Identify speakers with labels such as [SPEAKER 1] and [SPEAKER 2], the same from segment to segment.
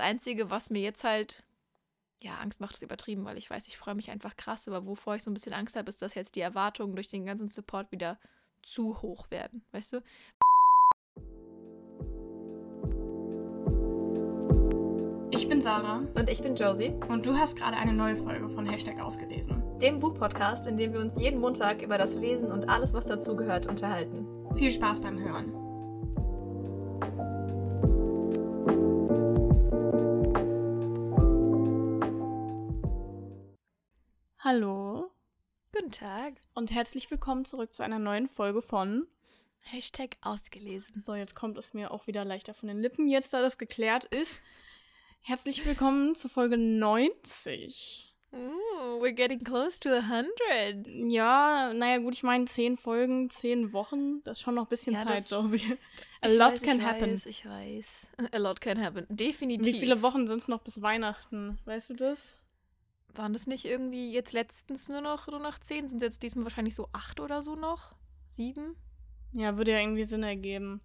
[SPEAKER 1] Das Einzige, was mir jetzt halt, ja, Angst macht, ist übertrieben, weil ich weiß, ich freue mich einfach krass, aber wovor ich so ein bisschen Angst habe, ist, dass jetzt die Erwartungen durch den ganzen Support wieder zu hoch werden, weißt du?
[SPEAKER 2] Ich bin Sarah
[SPEAKER 1] Und ich bin Josie,
[SPEAKER 2] und du hast gerade eine neue Folge von Hashtag ausgelesen.
[SPEAKER 1] dem Buchpodcast, in dem wir uns jeden Montag über das Lesen und alles, was dazugehört, unterhalten.
[SPEAKER 2] Viel Spaß beim Hören. Hallo
[SPEAKER 1] Guten Tag.
[SPEAKER 2] und herzlich willkommen zurück zu einer neuen Folge von.
[SPEAKER 1] Hashtag ausgelesen.
[SPEAKER 2] So, jetzt kommt es mir auch wieder leichter von den Lippen, jetzt da das geklärt ist. Herzlich willkommen zur Folge 90.
[SPEAKER 1] Ooh, we're getting close to 100.
[SPEAKER 2] Ja, naja, gut, ich meine, 10 Folgen, 10 Wochen, das ist schon noch ein bisschen
[SPEAKER 1] Ja,
[SPEAKER 2] Zeit, Josie. A lot
[SPEAKER 1] weiß,
[SPEAKER 2] can
[SPEAKER 1] ich
[SPEAKER 2] happen.
[SPEAKER 1] Weiß, ich weiß. A lot can happen. Definitiv.
[SPEAKER 2] Wie viele Wochen sind es noch bis Weihnachten? Weißt du das?
[SPEAKER 1] Waren das nicht irgendwie jetzt letztens nur noch, nur noch zehn? Sind jetzt diesmal wahrscheinlich so acht oder so noch? Sieben?
[SPEAKER 2] Ja, würde ja irgendwie Sinn ergeben.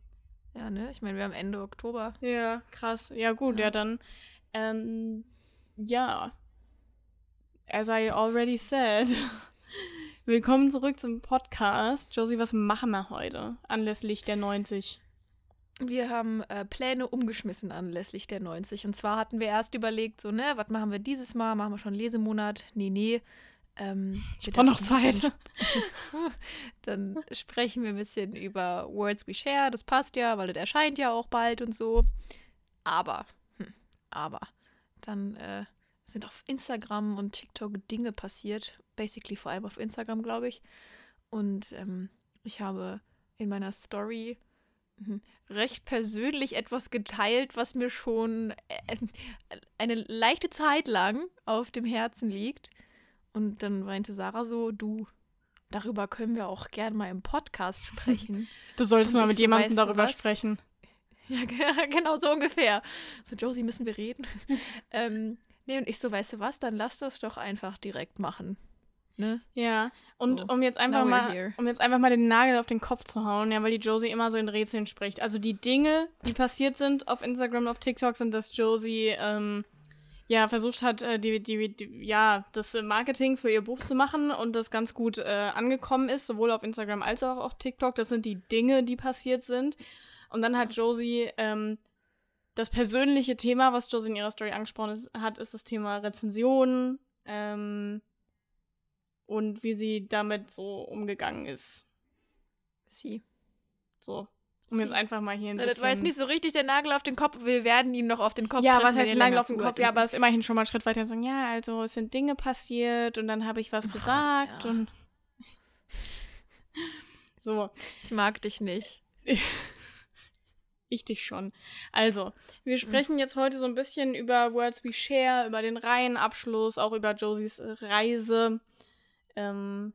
[SPEAKER 1] Ja, ne? Ich meine, wir haben Ende Oktober.
[SPEAKER 2] Ja, krass. Ja, gut, ja,
[SPEAKER 1] Ja.
[SPEAKER 2] dann. Ähm, ja. As I already said. Willkommen zurück zum Podcast. Josie, was machen wir heute anlässlich der 90?
[SPEAKER 1] Wir haben äh, Pläne umgeschmissen anlässlich der 90. Und zwar hatten wir erst überlegt, so, ne, was machen wir dieses Mal? Machen wir schon Lesemonat? Nee, nee. Ähm,
[SPEAKER 2] Ich brauche noch Zeit.
[SPEAKER 1] Dann sprechen wir ein bisschen über Words We Share. Das passt ja, weil das erscheint ja auch bald und so. Aber, hm, aber, dann äh, sind auf Instagram und TikTok Dinge passiert. Basically vor allem auf Instagram, glaube ich. Und ähm, ich habe in meiner Story recht persönlich etwas geteilt, was mir schon äh, eine leichte Zeit lang auf dem Herzen liegt. Und dann meinte Sarah so, du, darüber können wir auch gern mal im Podcast sprechen.
[SPEAKER 2] Du solltest mal mit
[SPEAKER 1] so,
[SPEAKER 2] jemandem
[SPEAKER 1] weißt du
[SPEAKER 2] darüber
[SPEAKER 1] was?
[SPEAKER 2] sprechen.
[SPEAKER 1] ja, ge- genau so ungefähr. So, Josie, müssen wir reden? ähm, nee, und ich so, weißt du was, dann lass das doch einfach direkt machen. Ne?
[SPEAKER 2] Ja, und
[SPEAKER 1] So,
[SPEAKER 2] um jetzt einfach
[SPEAKER 1] now
[SPEAKER 2] mal, um jetzt einfach mal den Nagel auf den Kopf zu hauen, ja, weil die Josie immer so in Rätseln spricht. Also die Dinge, die passiert sind auf Instagram und auf TikTok, sind, dass Josie ähm, ja versucht hat, äh, die, die, die, ja, das äh, Marketing für ihr Buch zu machen und das ganz gut äh, angekommen ist, sowohl auf Instagram als auch auf TikTok. Das sind die Dinge, die passiert sind. Und dann hat Josie ähm, das persönliche Thema, was Josie in ihrer Story angesprochen ist, hat, ist das Thema Rezensionen. Ähm, und wie sie damit so umgegangen ist.
[SPEAKER 1] Sie.
[SPEAKER 2] So. Um jetzt einfach mal hier ein bisschen...
[SPEAKER 1] das war jetzt nicht so richtig der Nagel auf den Kopf. Wir werden ihn noch auf den Kopf
[SPEAKER 2] ja, was heißt
[SPEAKER 1] ihr
[SPEAKER 2] Nagel auf den Kopf? Ja, aber es ist immerhin schon mal einen Schritt weiter sagen, ja, also es sind Dinge passiert und dann habe ich was gesagt
[SPEAKER 1] ja.
[SPEAKER 2] und so,
[SPEAKER 1] Ich mag dich nicht.
[SPEAKER 2] ich dich schon. Also, wir sprechen jetzt heute so ein bisschen über Words We Share, über den Reihenabschluss, auch über Josies Reise, ähm,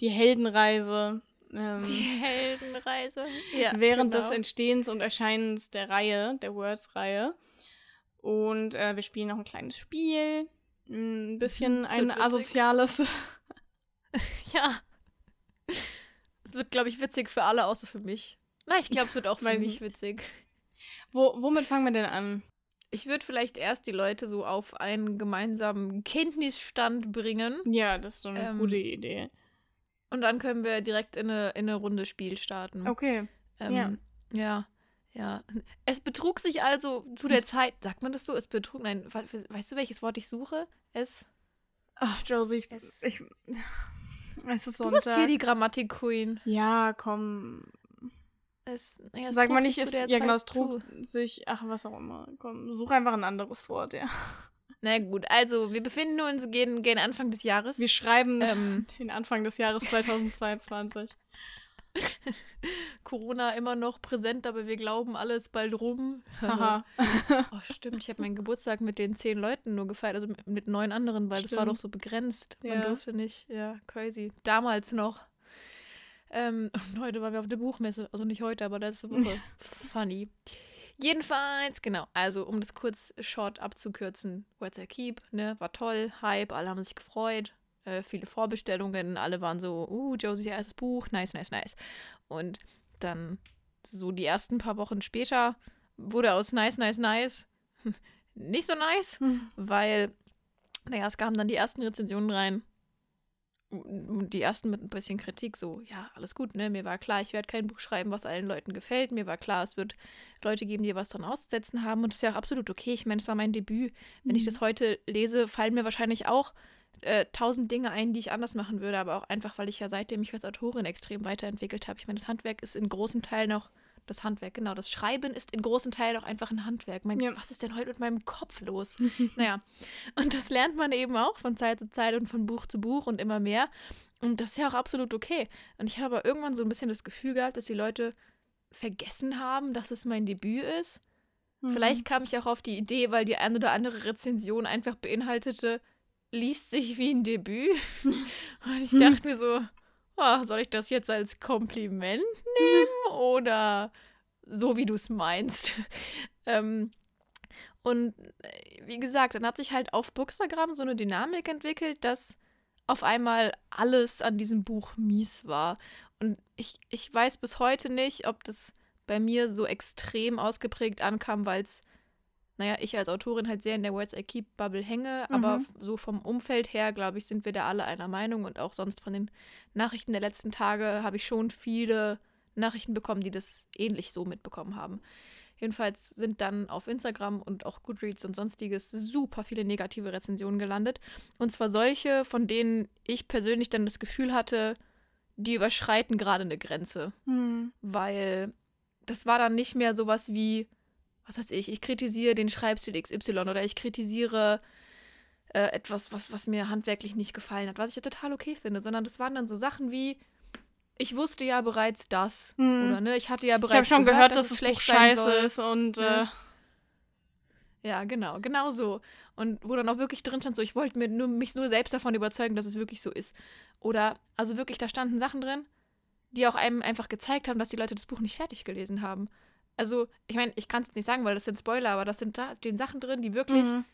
[SPEAKER 2] die Heldenreise. Ähm,
[SPEAKER 1] Die Heldenreise. Ja,
[SPEAKER 2] während
[SPEAKER 1] genau.
[SPEAKER 2] des Entstehens und Erscheinens der Reihe, der Words-Reihe. Und äh, wir spielen noch ein kleines Spiel. Ein bisschen
[SPEAKER 1] Das
[SPEAKER 2] ein
[SPEAKER 1] witzig.
[SPEAKER 2] asoziales.
[SPEAKER 1] Ja. Es wird, glaube ich, witzig für alle, außer für mich. Na, ich glaube, es wird auch für
[SPEAKER 2] Weiß
[SPEAKER 1] mich witzig.
[SPEAKER 2] Wo, womit fangen wir denn an?
[SPEAKER 1] Ich würde vielleicht erst die Leute so auf einen gemeinsamen Kenntnisstand bringen
[SPEAKER 2] Ja, das ist doch eine
[SPEAKER 1] Ähm,
[SPEAKER 2] gute Idee.
[SPEAKER 1] und dann können wir direkt in eine, in eine Runde Spiel starten.
[SPEAKER 2] Okay.
[SPEAKER 1] Ähm,
[SPEAKER 2] ja.
[SPEAKER 1] ja. Ja. Es betrug sich also zu der Zeit, sagt man das so? Es betrug, nein, we- weißt du, welches Wort ich suche? Es.
[SPEAKER 2] Ach, Josie, ich.
[SPEAKER 1] Es-
[SPEAKER 2] ich es ist
[SPEAKER 1] Du
[SPEAKER 2] Sonntag.
[SPEAKER 1] bist hier die Grammatik-Queen.
[SPEAKER 2] ja, komm.
[SPEAKER 1] Es, ja, es
[SPEAKER 2] Sag mal nicht, ist, ja genau, es trug
[SPEAKER 1] zu.
[SPEAKER 2] sich, ach, was auch immer. Komm, such einfach ein anderes Wort, ja.
[SPEAKER 1] Na gut, also wir befinden uns, gehen, gehen Anfang des Jahres.
[SPEAKER 2] Wir schreiben
[SPEAKER 1] ähm,
[SPEAKER 2] den Anfang des Jahres 2022.
[SPEAKER 1] Corona immer noch präsent, aber wir glauben alles bald rum.
[SPEAKER 2] Haha.
[SPEAKER 1] oh, stimmt, ich habe meinen Geburtstag mit den zehn Leuten nur gefeiert, also mit, mit neun anderen, weil das war
[SPEAKER 2] Stimmt.
[SPEAKER 1] doch so begrenzt. Man
[SPEAKER 2] Ja.
[SPEAKER 1] durfte nicht. Ja, crazy. Damals noch. Ähm, und heute waren wir auf der Buchmesse, also nicht heute, aber letzte Woche. Funny. Jedenfalls, genau, also um das kurz short abzukürzen, Words I Keep, ne, war toll, Hype, alle haben sich gefreut, äh, viele Vorbestellungen, alle waren so, uh, Josies erstes Buch, nice, nice, nice. Und dann so die ersten paar Wochen später wurde aus nice, nice, nice nicht so nice, hm. weil, naja, es kamen dann die ersten Rezensionen rein. Die ersten mit ein bisschen Kritik, so, ja, alles gut, ne? Mir war klar, ich werde kein Buch schreiben, was allen Leuten gefällt. Mir war klar, es wird Leute geben, die was dran auszusetzen haben. Und das ist ja auch absolut okay. Ich meine, es war mein Debüt. Wenn mhm. ich das heute lese, fallen mir wahrscheinlich auch äh, tausend Dinge ein, die ich anders machen würde, aber auch einfach, weil ich ja seitdem mich als Autorin extrem weiterentwickelt habe. Ich meine, das Handwerk ist in großen Teilen auch das Handwerk, genau. Das Schreiben ist in großen Teilen auch einfach ein Handwerk. Mein, ja. Was ist denn heute mit meinem Kopf los? naja, und das lernt man eben auch von Zeit zu Zeit und von Buch zu Buch und immer mehr. Und das ist ja auch absolut okay. Und ich habe irgendwann so ein bisschen das Gefühl gehabt, dass die Leute vergessen haben, dass es mein Debüt ist. Mhm. Vielleicht kam ich auch auf die Idee, weil die eine oder andere Rezension einfach beinhaltete, liest sich wie ein Debüt. Und ich dachte mir so, oh, soll ich das jetzt als Kompliment nehmen oder so, wie du es meinst? ähm, und äh, wie gesagt, dann hat sich halt auf Bookstagram so eine Dynamik entwickelt, dass auf einmal alles an diesem Buch mies war. Und ich, ich weiß bis heute nicht, ob das bei mir so extrem ausgeprägt ankam, weil es naja, ich als Autorin halt sehr in der Words I Keep Bubble hänge, mhm. aber so vom Umfeld her, glaube ich, sind wir da alle einer Meinung und auch sonst von den Nachrichten der letzten Tage habe ich schon viele Nachrichten bekommen, die das ähnlich so mitbekommen haben. Jedenfalls sind dann auf Instagram und auch Goodreads und sonstiges super viele negative Rezensionen gelandet. Und zwar solche, von denen ich persönlich dann das Gefühl hatte, die überschreiten gerade eine Grenze. Mhm. Weil das war dann nicht mehr sowas wie, was weiß ich, ich kritisiere den Schreibstil XY oder ich kritisiere äh, etwas, was, was mir handwerklich nicht gefallen hat, was ich ja total okay finde, sondern das waren dann so Sachen wie, ich wusste ja bereits das. Hm. Oder ne, ich hatte ja bereits.
[SPEAKER 2] Ich habe schon gehört, gehört dass, dass, es schlecht scheiße soll. ist und.
[SPEAKER 1] Ja. Äh ja, genau, genau so. Und wo dann auch wirklich drin stand, so, ich wollte mir nur, mich nur selbst davon überzeugen, dass es wirklich so ist. Oder, also wirklich, da standen Sachen drin, die auch einem einfach gezeigt haben, dass die Leute das Buch nicht fertig gelesen haben also, ich meine, ich kann es nicht sagen, weil das sind Spoiler, aber das sind da stehen Sachen drin, die wirklich mhm.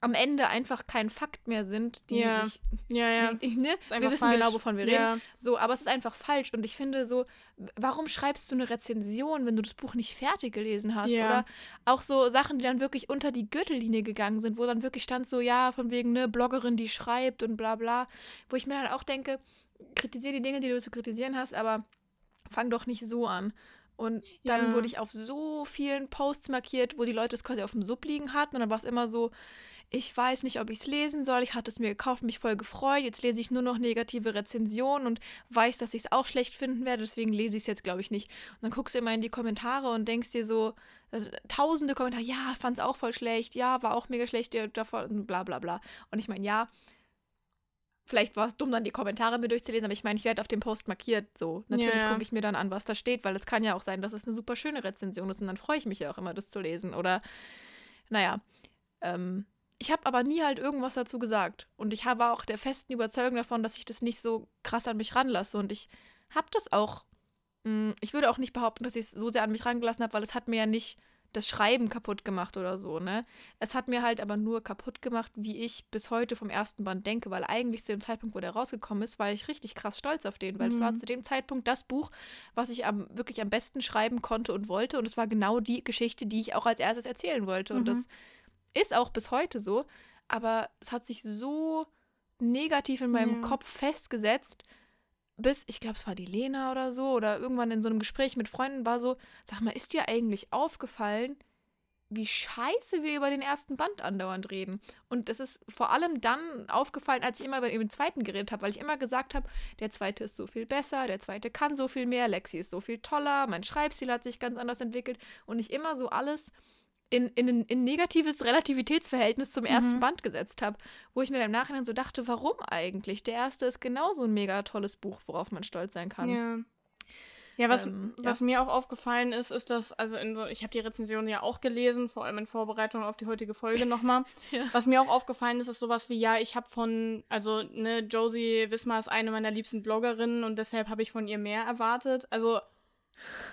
[SPEAKER 1] am Ende einfach kein Fakt mehr sind. Die
[SPEAKER 2] ja.
[SPEAKER 1] Ich,
[SPEAKER 2] ja, ja.
[SPEAKER 1] Die, ich, ne? Wir wissen falsch. genau, wovon wir reden. So, aber es ist einfach falsch. Und ich finde so, warum schreibst du eine Rezension, wenn du das Buch nicht fertig gelesen hast? Ja. Oder auch so Sachen, die dann wirklich unter die Gürtellinie gegangen sind, wo dann wirklich stand so, ja, von wegen, ne, Bloggerin, die schreibt und bla bla. Wo ich mir dann auch denke, kritisiere die Dinge, die du zu kritisieren hast, aber fang doch nicht so an. Und dann ja. wurde ich auf so vielen Posts markiert, wo die Leute es quasi auf dem Sub liegen hatten. Und dann war es immer so, ich weiß nicht, ob ich es lesen soll. Ich hatte es mir gekauft, mich voll gefreut. Jetzt lese ich nur noch negative Rezensionen und weiß, dass ich es auch schlecht finden werde. Deswegen lese ich es jetzt, glaube ich, nicht. Und dann guckst du immer in die Kommentare und denkst dir so, äh, tausende Kommentare, ja, fand es auch voll schlecht, ja, war auch mega schlecht, davon, bla bla bla. Und ich meine, ja, Vielleicht war es dumm, dann die Kommentare mir durchzulesen, aber ich meine, ich werde auf dem Post markiert. So, natürlich ja. gucke ich mir dann an, was da steht, weil es kann ja auch sein, dass es eine super schöne Rezension ist und dann freue ich mich ja auch immer, das zu lesen. Oder, naja, ähm, ich habe aber nie halt irgendwas dazu gesagt. Und ich habe auch der festen Überzeugung davon, dass ich das nicht so krass an mich ranlasse. Und ich habe das auch, mh, hm, ich würde auch nicht behaupten, dass ich es so sehr an mich rangelassen habe, weil es hat mir ja nicht das Schreiben kaputt gemacht oder so, ne? Es hat mir halt aber nur kaputt gemacht, wie ich bis heute vom ersten Band denke, weil eigentlich zu dem Zeitpunkt, wo der rausgekommen ist, war ich richtig krass stolz auf den, weil mhm. es war mhm. zu dem Zeitpunkt das Buch, was ich am, wirklich am besten schreiben konnte und wollte und es war genau die Geschichte, die ich auch als erstes erzählen wollte mhm. und das ist auch bis heute so, aber es hat sich so negativ in meinem ja. Kopf festgesetzt, bis, ich glaube, es war die Lena oder so, oder irgendwann in so einem Gespräch mit Freunden war so, sag mal, ist dir eigentlich aufgefallen, wie scheiße wir über den ersten Band andauernd reden? Und das ist vor allem dann aufgefallen, als ich immer über den zweiten geredet habe, weil ich immer gesagt habe, der zweite ist so viel besser, der zweite kann so viel mehr, Lexi ist so viel toller, mein Schreibstil hat sich ganz anders entwickelt und ich immer so alles in, in ein in negatives Relativitätsverhältnis zum ersten mhm. Band gesetzt habe, wo ich mir dann im Nachhinein so dachte, warum eigentlich? Der erste ist genauso ein mega tolles Buch, worauf man stolz sein kann.
[SPEAKER 2] Ja. Ja, was, ähm, was ja. mir auch aufgefallen ist, ist, dass, also so, ich habe die Rezension ja auch gelesen, vor allem in Vorbereitung auf die heutige Folge nochmal. ja. Was mir auch aufgefallen ist, ist sowas wie, ja, ich habe von, also, ne, Josie Wismar ist eine meiner liebsten Bloggerinnen und deshalb habe ich von ihr mehr erwartet. Also,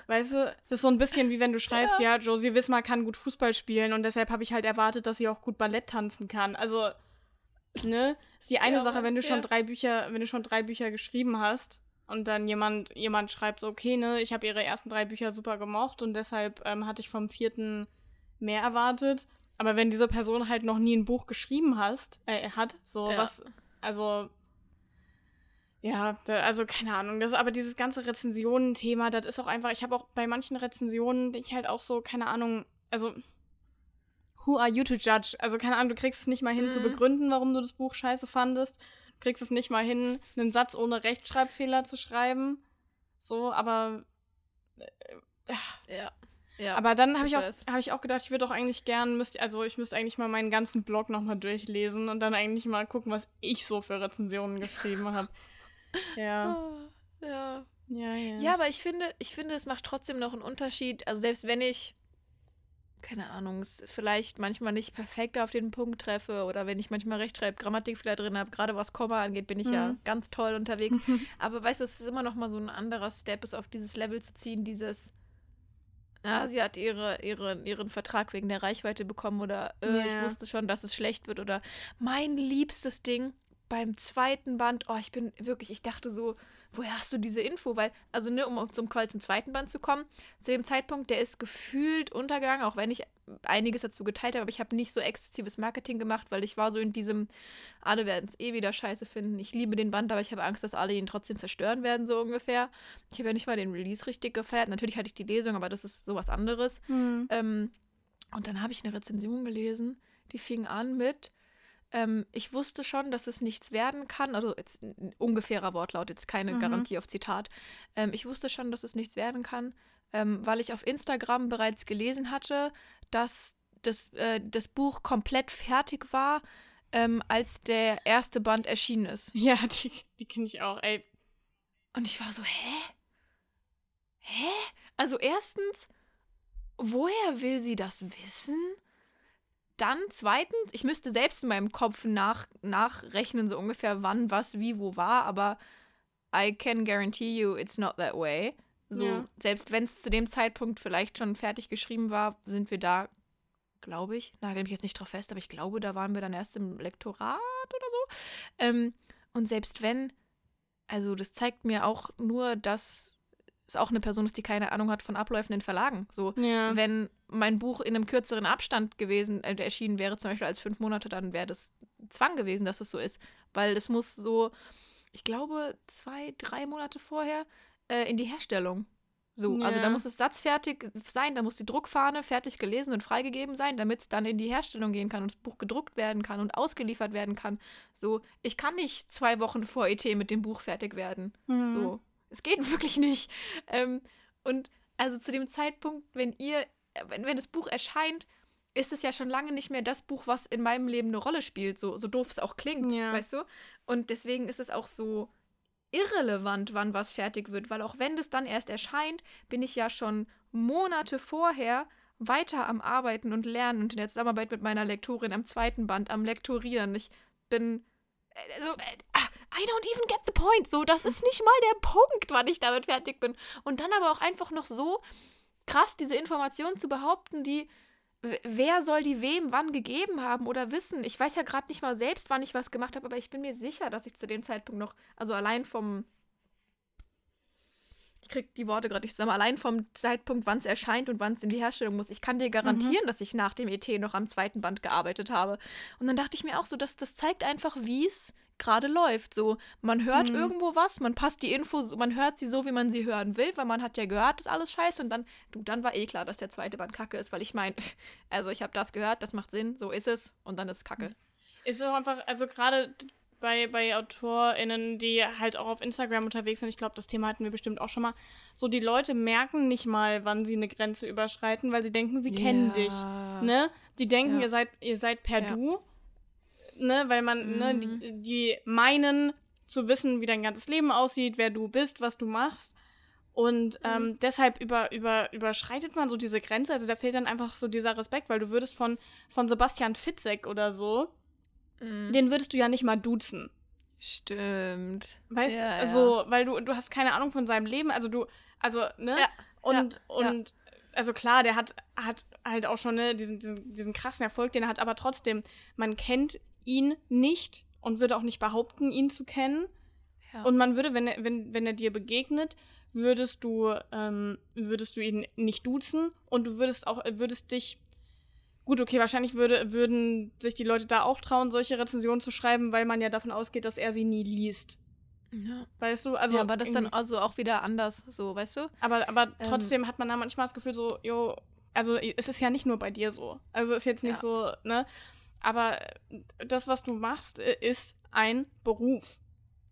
[SPEAKER 2] Weißt du, das ist so ein bisschen wie wenn du schreibst, ja, ja Josie Wismar kann gut Fußball spielen und deshalb habe ich halt erwartet, dass sie auch gut Ballett tanzen kann. Also, ne? Ist die eine ja, Sache, wenn du ja. schon drei Bücher, wenn du schon drei Bücher geschrieben hast und dann jemand, jemand schreibt so, okay, ne, ich habe ihre ersten drei Bücher super gemocht und deshalb ähm, hatte ich vom vierten mehr erwartet. Aber wenn diese Person halt noch nie ein Buch geschrieben hast, äh, hat, so was, also ja, da, also keine Ahnung, das aber dieses ganze Rezensionen-Thema, das ist auch einfach, ich habe auch bei manchen Rezensionen, ich halt auch so, keine Ahnung, also who are you to judge? Also keine Ahnung, du kriegst es nicht mal hin zu
[SPEAKER 1] Mhm.
[SPEAKER 2] begründen, warum du das Buch scheiße fandest. Du kriegst es nicht mal hin, einen Satz ohne Rechtschreibfehler zu schreiben. So, aber
[SPEAKER 1] Ja. ja.
[SPEAKER 2] aber dann habe
[SPEAKER 1] ich
[SPEAKER 2] ich, auch, hab ich auch gedacht, ich würde doch eigentlich gern, müsst, also ich müsste eigentlich mal meinen ganzen Blog nochmal durchlesen und dann eigentlich mal gucken, was ich so für Rezensionen geschrieben habe. Ja,
[SPEAKER 1] Ah, ja.
[SPEAKER 2] ja, ja.
[SPEAKER 1] Ja, aber ich finde, ich finde, es macht trotzdem noch einen Unterschied. Also selbst wenn ich, keine Ahnung, es vielleicht manchmal nicht perfekt auf den Punkt treffe oder wenn ich manchmal Rechtschreib, Grammatikfehler drin habe, gerade was Komma angeht, bin ich ja
[SPEAKER 2] Mhm.
[SPEAKER 1] ganz toll unterwegs. aber weißt du, es ist immer noch mal so ein anderer Step, es auf dieses Level zu ziehen, dieses na, sie hat ihre, ihre, ihren Vertrag wegen der Reichweite bekommen oder äh, ich
[SPEAKER 2] Ja.
[SPEAKER 1] wusste schon, dass es schlecht wird oder mein liebstes Ding beim zweiten Band, oh, ich bin wirklich, ich dachte so, woher hast du diese Info? Weil, also ne, um zum Call zum zweiten Band zu kommen, zu dem Zeitpunkt, der ist gefühlt untergegangen, auch wenn ich einiges dazu geteilt habe, aber ich habe nicht so exzessives Marketing gemacht, weil ich war so in diesem, alle werden es eh wieder scheiße finden. Ich liebe den Band, aber ich habe Angst, dass alle ihn trotzdem zerstören werden, so ungefähr. Ich habe ja nicht mal den Release richtig gefeiert. Natürlich hatte ich die Lesung, aber das ist sowas anderes.
[SPEAKER 2] Hm.
[SPEAKER 1] Ähm, und dann habe ich eine Rezension gelesen, die fing an mit, ähm, ich wusste schon, dass es nichts werden kann, also jetzt ein ungefährer Wortlaut, jetzt keine
[SPEAKER 2] Mhm.
[SPEAKER 1] Garantie auf Zitat. Ähm, ich wusste schon, dass es nichts werden kann, ähm, weil ich auf Instagram bereits gelesen hatte, dass das, äh, das Buch komplett fertig war, ähm, als der erste Band erschienen ist.
[SPEAKER 2] Ja, die, die kenne ich auch. Ey,
[SPEAKER 1] Und ich war so, hä? Hä? Also erstens, woher will sie das wissen? Dann zweitens, ich müsste selbst in meinem Kopf nach, nachrechnen, so ungefähr, wann, was, wie, wo war, aber I can guarantee you it's not that way. So,
[SPEAKER 2] Ja.
[SPEAKER 1] selbst wenn es zu dem Zeitpunkt vielleicht schon fertig geschrieben war, sind wir da, glaube ich, nagel mich jetzt nicht drauf fest, aber ich glaube, da waren wir dann erst im Lektorat oder so. Ähm, und selbst wenn, also das zeigt mir auch nur, dass es auch eine Person ist, die keine Ahnung hat von Abläufen in Verlagen. So,
[SPEAKER 2] ja.
[SPEAKER 1] wenn mein Buch in einem kürzeren Abstand gewesen, äh, erschienen wäre, zum Beispiel als fünf Monate, dann wäre das Zwang gewesen, dass es so ist. Weil es muss so, ich glaube, zwei, drei Monate vorher äh, in die Herstellung. So, also da
[SPEAKER 2] Ja.
[SPEAKER 1] muss es satzfertig sein, da muss die Druckfahne fertig gelesen und freigegeben sein, damit es dann in die Herstellung gehen kann und das Buch gedruckt werden kann und ausgeliefert werden kann. So, ich kann nicht zwei Wochen vor ET mit dem Buch fertig werden.
[SPEAKER 2] Mhm.
[SPEAKER 1] So, es geht wirklich nicht. Ähm, und also zu dem Zeitpunkt, wenn ihr, wenn, wenn das Buch erscheint, ist es ja schon lange nicht mehr das Buch, was in meinem Leben eine Rolle spielt, so, so doof es auch klingt,
[SPEAKER 2] Ja.
[SPEAKER 1] weißt du? Und deswegen ist es auch so irrelevant, wann was fertig wird, weil auch wenn das dann erst erscheint, bin ich ja schon Monate vorher weiter am Arbeiten und Lernen und in der Zusammenarbeit mit meiner Lektorin am zweiten Band am Lektorieren. Ich bin also, I don't even get the point. So, das ist nicht mal der Punkt, wann ich damit fertig bin. Und dann aber auch einfach noch so krass diese Information zu behaupten, die wer soll die wem wann gegeben haben oder wissen. Ich weiß ja gerade nicht mal selbst, wann ich was gemacht habe, aber ich bin mir sicher, dass ich zu dem Zeitpunkt noch, also allein vom ich krieg die Worte gerade nicht zusammen, allein vom Zeitpunkt, wann es erscheint und wann es in die Herstellung muss. Ich kann dir garantieren, dass ich nach dem ET noch am zweiten Band gearbeitet habe. Und dann dachte ich mir auch so, dass das zeigt einfach, wie es gerade läuft. So, man hört
[SPEAKER 2] Mhm.
[SPEAKER 1] irgendwo was, man passt die Infos, man hört sie so, wie man sie hören will, weil man hat ja gehört, das ist alles scheiße. Und dann, du, dann war eh klar, dass der zweite Band kacke ist, weil ich meine, also ich habe das gehört, das macht Sinn, so ist es und dann ist es kacke.
[SPEAKER 2] Ist auch einfach, also gerade bei, bei AutorInnen, die halt auch auf Instagram unterwegs sind, ich glaube, das Thema hatten wir bestimmt auch schon mal, so die Leute merken nicht mal, wann sie eine Grenze überschreiten, weil sie denken, sie kennen dich. Ne? Die denken,
[SPEAKER 1] Ja.
[SPEAKER 2] ihr seid, ihr seid per
[SPEAKER 1] Ja.
[SPEAKER 2] Du. Ne? Weil man, ne,
[SPEAKER 1] Mhm.
[SPEAKER 2] die, die meinen zu wissen, wie dein ganzes Leben aussieht, wer du bist, was du machst. Und
[SPEAKER 1] Mhm.
[SPEAKER 2] ähm, deshalb über, über, überschreitet man so diese Grenze. Also da fehlt dann einfach so dieser Respekt, weil du würdest von, von Sebastian Fitzek oder so,
[SPEAKER 1] Mhm.
[SPEAKER 2] den würdest du ja nicht mal duzen.
[SPEAKER 1] Stimmt.
[SPEAKER 2] Weißt
[SPEAKER 1] Ja,
[SPEAKER 2] du, so, weil du, du hast keine Ahnung von seinem Leben. Also du, also, ne?
[SPEAKER 1] Ja,
[SPEAKER 2] und,
[SPEAKER 1] ja.
[SPEAKER 2] und also klar, der hat, hat halt auch schon ne, diesen, diesen, diesen krassen Erfolg, den er hat, aber trotzdem, man kennt ihn nicht und würde auch nicht behaupten, ihn zu kennen.
[SPEAKER 1] Ja.
[SPEAKER 2] Und man würde, wenn er, wenn, wenn er dir begegnet, würdest du, ähm, würdest du ihn nicht duzen und du würdest auch, würdest dich Gut, okay, wahrscheinlich würde, würden sich die Leute da auch trauen, solche Rezensionen zu schreiben, weil man ja davon ausgeht, dass er sie nie liest.
[SPEAKER 1] Ja.
[SPEAKER 2] Weißt du? Also
[SPEAKER 1] ja, aber das ist dann also auch wieder anders, so, weißt du?
[SPEAKER 2] Aber, aber
[SPEAKER 1] Ähm,
[SPEAKER 2] trotzdem hat man da manchmal das Gefühl, so, jo, also es ist ja nicht nur bei dir so. Also ist jetzt nicht
[SPEAKER 1] Ja.
[SPEAKER 2] so, ne? Aber das, was du machst, ist ein Beruf.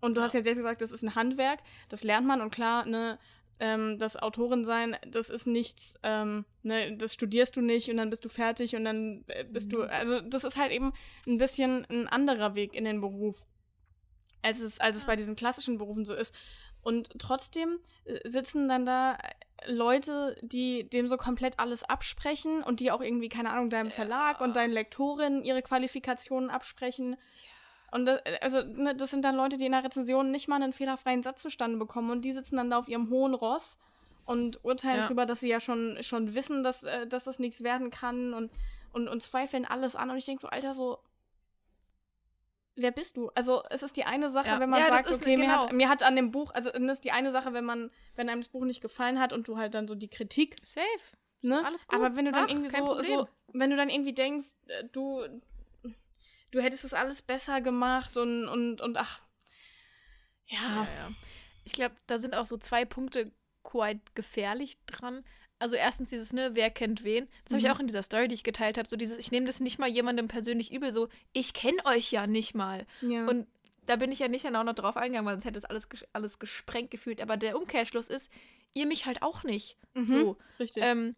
[SPEAKER 2] Und du
[SPEAKER 1] Ja.
[SPEAKER 2] hast ja selbst gesagt, das ist ein Handwerk, das lernt man und klar, ne, ähm, das Autorin sein, das ist nichts, ähm, ne, das studierst du nicht und dann bist du fertig und dann äh, bist du,
[SPEAKER 1] Mhm.
[SPEAKER 2] also das ist halt eben ein bisschen ein anderer Weg in den Beruf, als es, als es
[SPEAKER 1] Ja.
[SPEAKER 2] bei diesen klassischen Berufen so ist. Und trotzdem äh, sitzen dann da Leute, die dem so komplett alles absprechen und die auch irgendwie, keine Ahnung, deinem Verlag
[SPEAKER 1] Ja.
[SPEAKER 2] und deinen Lektorinnen ihre Qualifikationen absprechen. Und das, also, ne, das sind dann Leute, die in der Rezension nicht mal einen fehlerfreien Satz zustande bekommen und die sitzen dann da auf ihrem hohen Ross und urteilen
[SPEAKER 1] Ja.
[SPEAKER 2] drüber, dass sie ja schon, schon wissen, dass, äh, dass das nichts werden kann und, und, und zweifeln alles an. Und ich denke so, Alter, so, wer bist du? Also, es ist die eine Sache,
[SPEAKER 1] Ja.
[SPEAKER 2] wenn man
[SPEAKER 1] Ja,
[SPEAKER 2] sagt, okay, mir, hat,
[SPEAKER 1] genau.
[SPEAKER 2] mir hat an dem Buch, also, es ist die eine Sache, wenn man, wenn einem das Buch nicht gefallen hat und du halt dann so die Kritik
[SPEAKER 1] Safe.
[SPEAKER 2] Ne?
[SPEAKER 1] Alles gut,
[SPEAKER 2] Aber wenn du dann
[SPEAKER 1] mach,
[SPEAKER 2] irgendwie
[SPEAKER 1] kein
[SPEAKER 2] so, so, wenn du dann irgendwie denkst, äh, du, du hättest es alles besser gemacht und, und, und ach, ja.
[SPEAKER 1] Ja, ja. Ich glaube, da sind auch so zwei Punkte quite gefährlich dran. Also erstens dieses, ne, wer kennt wen. Das habe ich
[SPEAKER 2] Mhm.
[SPEAKER 1] auch in dieser Story, die ich geteilt habe. So dieses, ich nehme das nicht mal jemandem persönlich übel, so, ich kenne euch ja nicht mal.
[SPEAKER 2] ja.
[SPEAKER 1] Und da bin ich ja nicht genau noch drauf eingegangen, weil sonst hätte es alles, alles gesprengt gefühlt. Aber der Umkehrschluss ist, ihr mich halt auch nicht.
[SPEAKER 2] Mhm,
[SPEAKER 1] So.
[SPEAKER 2] Richtig.
[SPEAKER 1] Ähm,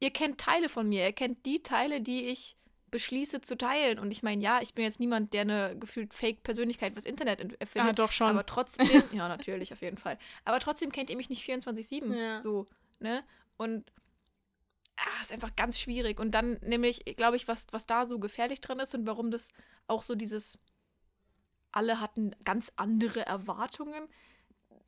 [SPEAKER 1] ihr kennt Teile von mir. Ihr kennt die Teile, die ich beschließe zu teilen. Und ich meine, ja, ich bin jetzt niemand, der eine gefühlt Fake-Persönlichkeit fürs Internet erfindet.
[SPEAKER 2] ah, doch schon.
[SPEAKER 1] Aber trotzdem, ja, natürlich, auf jeden Fall. Aber trotzdem kennt ihr mich nicht 24-7.
[SPEAKER 2] Ja.
[SPEAKER 1] So, ne? Und ah, ist einfach ganz schwierig. Und dann nämlich, glaube ich, was, was da so gefährlich dran ist und warum das auch so dieses, alle hatten ganz andere Erwartungen.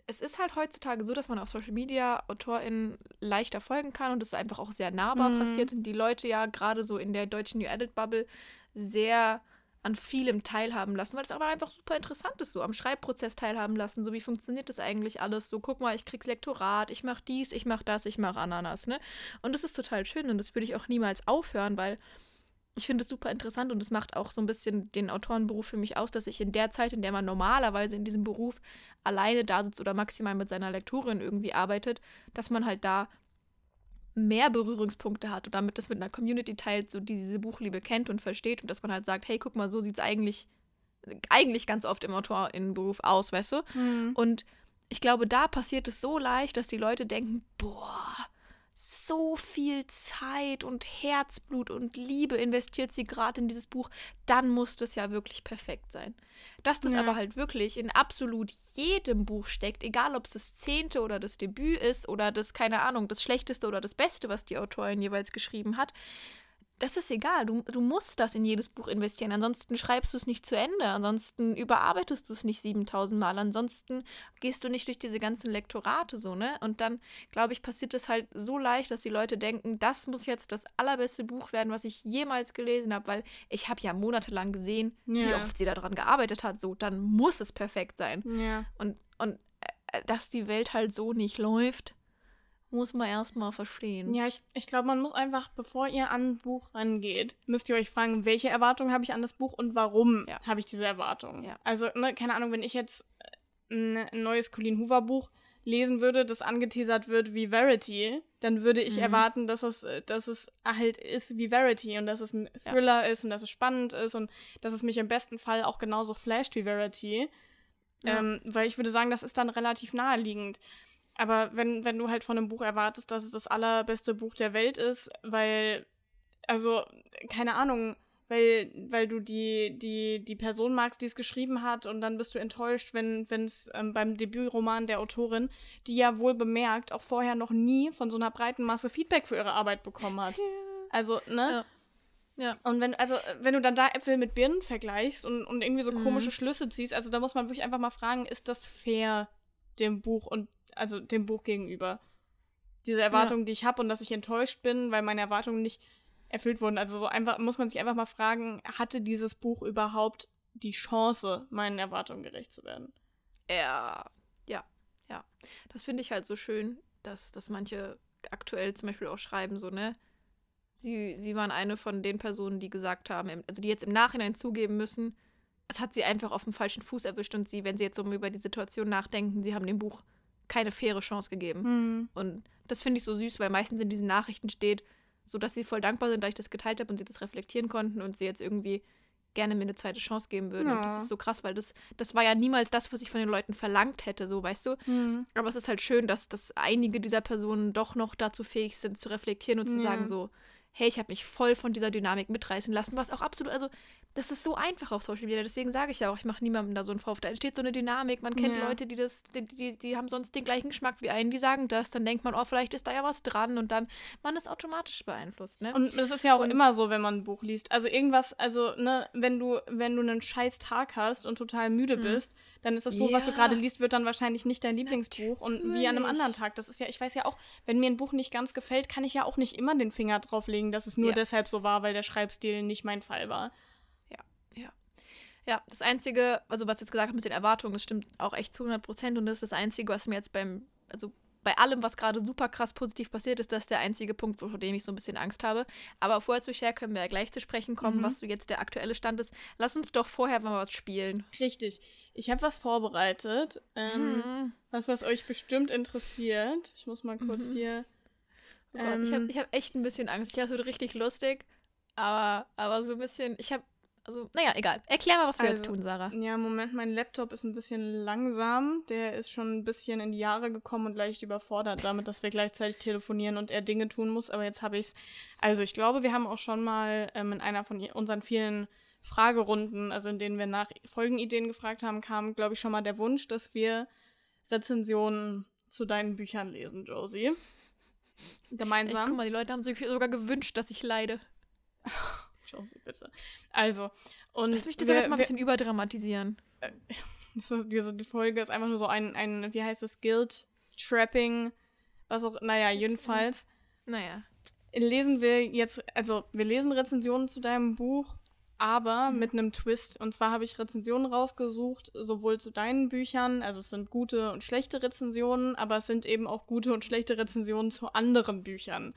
[SPEAKER 1] Es ist halt heutzutage so, dass man auf Social Media AutorInnen leichter folgen kann und es einfach auch sehr nahbar
[SPEAKER 2] Mhm.
[SPEAKER 1] passiert und die Leute ja gerade so in der deutschen New Edit Bubble sehr an vielem teilhaben lassen, weil es aber einfach super interessant ist, so am Schreibprozess teilhaben lassen, so wie funktioniert das eigentlich alles, so guck mal, ich krieg's Lektorat, ich mach dies, ich mach das, ich mach Ananas, ne? Und das ist total schön und das würde ich auch niemals aufhören, weil ich finde es super interessant und es macht auch so ein bisschen den Autorenberuf für mich aus, dass ich in der Zeit, in der man normalerweise in diesem Beruf alleine da sitzt oder maximal mit seiner Lektorin irgendwie arbeitet, dass man halt da mehr Berührungspunkte hat und damit das mit einer Community teilt, so die diese Buchliebe kennt und versteht und dass man halt sagt, hey, guck mal, so sieht es eigentlich, eigentlich ganz oft im AutorInnenberuf aus, weißt du?
[SPEAKER 2] Mhm.
[SPEAKER 1] Und ich glaube, da passiert es so leicht, dass die Leute denken, boah, so viel Zeit und Herzblut und Liebe investiert sie gerade in dieses Buch, dann muss das ja wirklich perfekt sein. Dass das
[SPEAKER 2] Ja.
[SPEAKER 1] aber halt wirklich in absolut jedem Buch steckt, egal ob es das zehnte oder das Debüt ist oder das, keine Ahnung, das schlechteste oder das Beste, was die Autorin jeweils geschrieben hat, das ist egal. Du, du musst das in jedes Buch investieren. Ansonsten schreibst du es nicht zu Ende. Ansonsten überarbeitest du es nicht 7000 Mal. Ansonsten gehst du nicht durch diese ganzen Lektorate so, ne? Und dann, glaube ich, passiert es halt so leicht, dass die Leute denken, das muss jetzt das allerbeste Buch werden, was ich jemals gelesen habe, weil ich habe ja monatelang gesehen, wie
[SPEAKER 2] Ja.
[SPEAKER 1] oft sie daran gearbeitet hat. So, dann muss es perfekt sein.
[SPEAKER 2] Ja.
[SPEAKER 1] Und, und äh, dass die Welt halt so nicht läuft, muss man erstmal verstehen.
[SPEAKER 2] Ja, ich, ich glaube, man muss einfach, bevor ihr an ein Buch rangeht, müsst ihr euch fragen, welche Erwartungen habe ich an das Buch und warum
[SPEAKER 1] Ja.
[SPEAKER 2] habe ich diese Erwartungen.
[SPEAKER 1] Ja.
[SPEAKER 2] Also, ne, keine Ahnung, wenn ich jetzt äh, ein, neues Colleen Hoover Buch lesen würde, das angeteasert wird wie Verity, dann würde ich
[SPEAKER 1] Mhm.
[SPEAKER 2] erwarten, dass es, äh, dass es halt ist wie Verity und dass es ein Thriller ist und dass es spannend ist und dass es mich im besten Fall auch genauso flasht wie Verity.
[SPEAKER 1] Ja.
[SPEAKER 2] Ähm, weil ich würde sagen, das ist dann relativ naheliegend. Aber wenn, wenn du halt von einem Buch erwartest, dass es das allerbeste Buch der Welt ist, weil, also, keine Ahnung, weil, weil du die, die, die Person magst, die es geschrieben hat, und dann bist du enttäuscht, wenn es ähm, beim Debütroman der Autorin, die ja wohl bemerkt, auch vorher noch nie von so einer breiten Masse Feedback für ihre Arbeit bekommen hat. Also, ne?
[SPEAKER 1] Ja.
[SPEAKER 2] Und wenn, also, wenn du dann da Äpfel mit Birnen vergleichst und, und irgendwie so
[SPEAKER 1] Mhm.
[SPEAKER 2] komische Schlüsse ziehst, also da muss man wirklich einfach mal fragen, ist das fair dem Buch und also dem Buch gegenüber? Diese Erwartungen, die ich habe und dass ich enttäuscht bin, weil meine Erwartungen nicht erfüllt wurden. Also so einfach muss man sich einfach mal fragen, hatte dieses Buch überhaupt die Chance, meinen Erwartungen gerecht zu werden?
[SPEAKER 1] Ja, ja, ja. Das finde ich halt so schön, dass, dass manche aktuell zum Beispiel auch schreiben, so, ne? sie, sie waren eine von den Personen, die gesagt haben, also die jetzt im Nachhinein zugeben müssen, es hat sie einfach auf dem falschen Fuß erwischt und sie, wenn sie jetzt so über die Situation nachdenken, sie haben dem Buch keine faire Chance gegeben.
[SPEAKER 2] Hm.
[SPEAKER 1] Und das finde ich so süß, weil meistens in diesen Nachrichten steht, so dass sie voll dankbar sind, dass ich das geteilt habe und sie das reflektieren konnten und sie jetzt irgendwie gerne mir eine zweite Chance geben würden. Und das
[SPEAKER 2] Ja.
[SPEAKER 1] ist so krass, weil das, das war ja niemals das, was ich von den Leuten verlangt hätte, so weißt du.
[SPEAKER 2] Hm.
[SPEAKER 1] Aber es ist halt schön, dass, dass einige dieser Personen doch noch dazu fähig sind, zu reflektieren und zu
[SPEAKER 2] Ja.
[SPEAKER 1] sagen so, hey, ich habe mich voll von dieser Dynamik mitreißen lassen, was auch absolut, also das ist so einfach auf Social Media. Deswegen sage ich ja auch, ich mache niemandem da so einen Vorwurf. Da entsteht so eine Dynamik. Man kennt
[SPEAKER 2] Ja.
[SPEAKER 1] Leute, die das, die, die, die haben sonst den gleichen Geschmack wie einen, die sagen das. Dann denkt man, oh, vielleicht ist da ja was dran und dann, man ist automatisch beeinflusst, ne?
[SPEAKER 2] Und es ist ja auch
[SPEAKER 1] Und-
[SPEAKER 2] immer so, wenn man ein Buch liest. Also irgendwas, also, ne, wenn du, wenn du einen scheiß Tag hast und total müde
[SPEAKER 1] Mhm.
[SPEAKER 2] bist, dann ist das Buch, was du
[SPEAKER 1] Ja.
[SPEAKER 2] gerade liest, wird dann wahrscheinlich nicht dein Lieblingsbuch. Und wie an einem
[SPEAKER 1] Natürlich.
[SPEAKER 2] anderen Tag. Das ist ja, ich weiß ja auch, wenn mir ein Buch nicht ganz gefällt, kann ich ja auch nicht immer den Finger drauf legen, dass es nur
[SPEAKER 1] Ja.
[SPEAKER 2] deshalb so war, weil der Schreibstil nicht mein Fall war.
[SPEAKER 1] Ja, das Einzige, also was jetzt gesagt habe mit den Erwartungen, das stimmt auch echt zu 100 Prozent und das ist das Einzige, was mir jetzt beim, also bei allem, was gerade super krass positiv passiert ist, das ist der einzige Punkt, vor dem ich so ein bisschen Angst habe. Aber Words We Share können wir ja gleich zu sprechen kommen,
[SPEAKER 2] Mhm.
[SPEAKER 1] was so jetzt der aktuelle Stand ist. Lass uns doch vorher mal was spielen.
[SPEAKER 2] Richtig. Ich habe was vorbereitet, ähm,
[SPEAKER 1] Hm.
[SPEAKER 2] was, was euch bestimmt interessiert. Ich muss mal kurz
[SPEAKER 1] Mhm.
[SPEAKER 2] hier.
[SPEAKER 1] Oh Gott, ich habe
[SPEAKER 2] Ähm.
[SPEAKER 1] ich hab echt ein bisschen Angst. Ich glaube, es wird richtig lustig, aber, aber so ein bisschen, ich habe, also, naja, egal. Erklär mal, was wir jetzt
[SPEAKER 2] Also,
[SPEAKER 1] tun, Sarah.
[SPEAKER 2] Ja, Moment, mein Laptop ist ein bisschen langsam. Der ist schon ein bisschen in die Jahre gekommen und leicht überfordert damit, dass wir gleichzeitig telefonieren und er Dinge tun muss. Aber jetzt habe ich es. Also, ich glaube, wir haben auch schon mal ähm, in einer von unseren vielen Fragerunden, also in denen wir nach Folgenideen gefragt haben, kam, glaube ich, schon mal der Wunsch, dass wir Rezensionen zu deinen Büchern lesen, Josie.
[SPEAKER 1] Echt, guck
[SPEAKER 2] Gemeinsam.
[SPEAKER 1] mal, die Leute haben sich sogar gewünscht, dass ich leide.
[SPEAKER 2] Josie, bitte. Also, und.
[SPEAKER 1] Lass mich das
[SPEAKER 2] wir-
[SPEAKER 1] jetzt mal ein bisschen überdramatisieren.
[SPEAKER 2] Das ist, diese die Folge ist einfach nur so ein, ein wie heißt es, Guilt-Trapping, was auch, naja, jedenfalls
[SPEAKER 1] Naja.
[SPEAKER 2] lesen wir jetzt, also wir lesen Rezensionen zu deinem Buch, aber mit einem Twist. Und zwar habe ich Rezensionen rausgesucht, sowohl zu deinen Büchern, also es sind gute und schlechte Rezensionen, aber es sind eben auch gute und schlechte Rezensionen zu anderen Büchern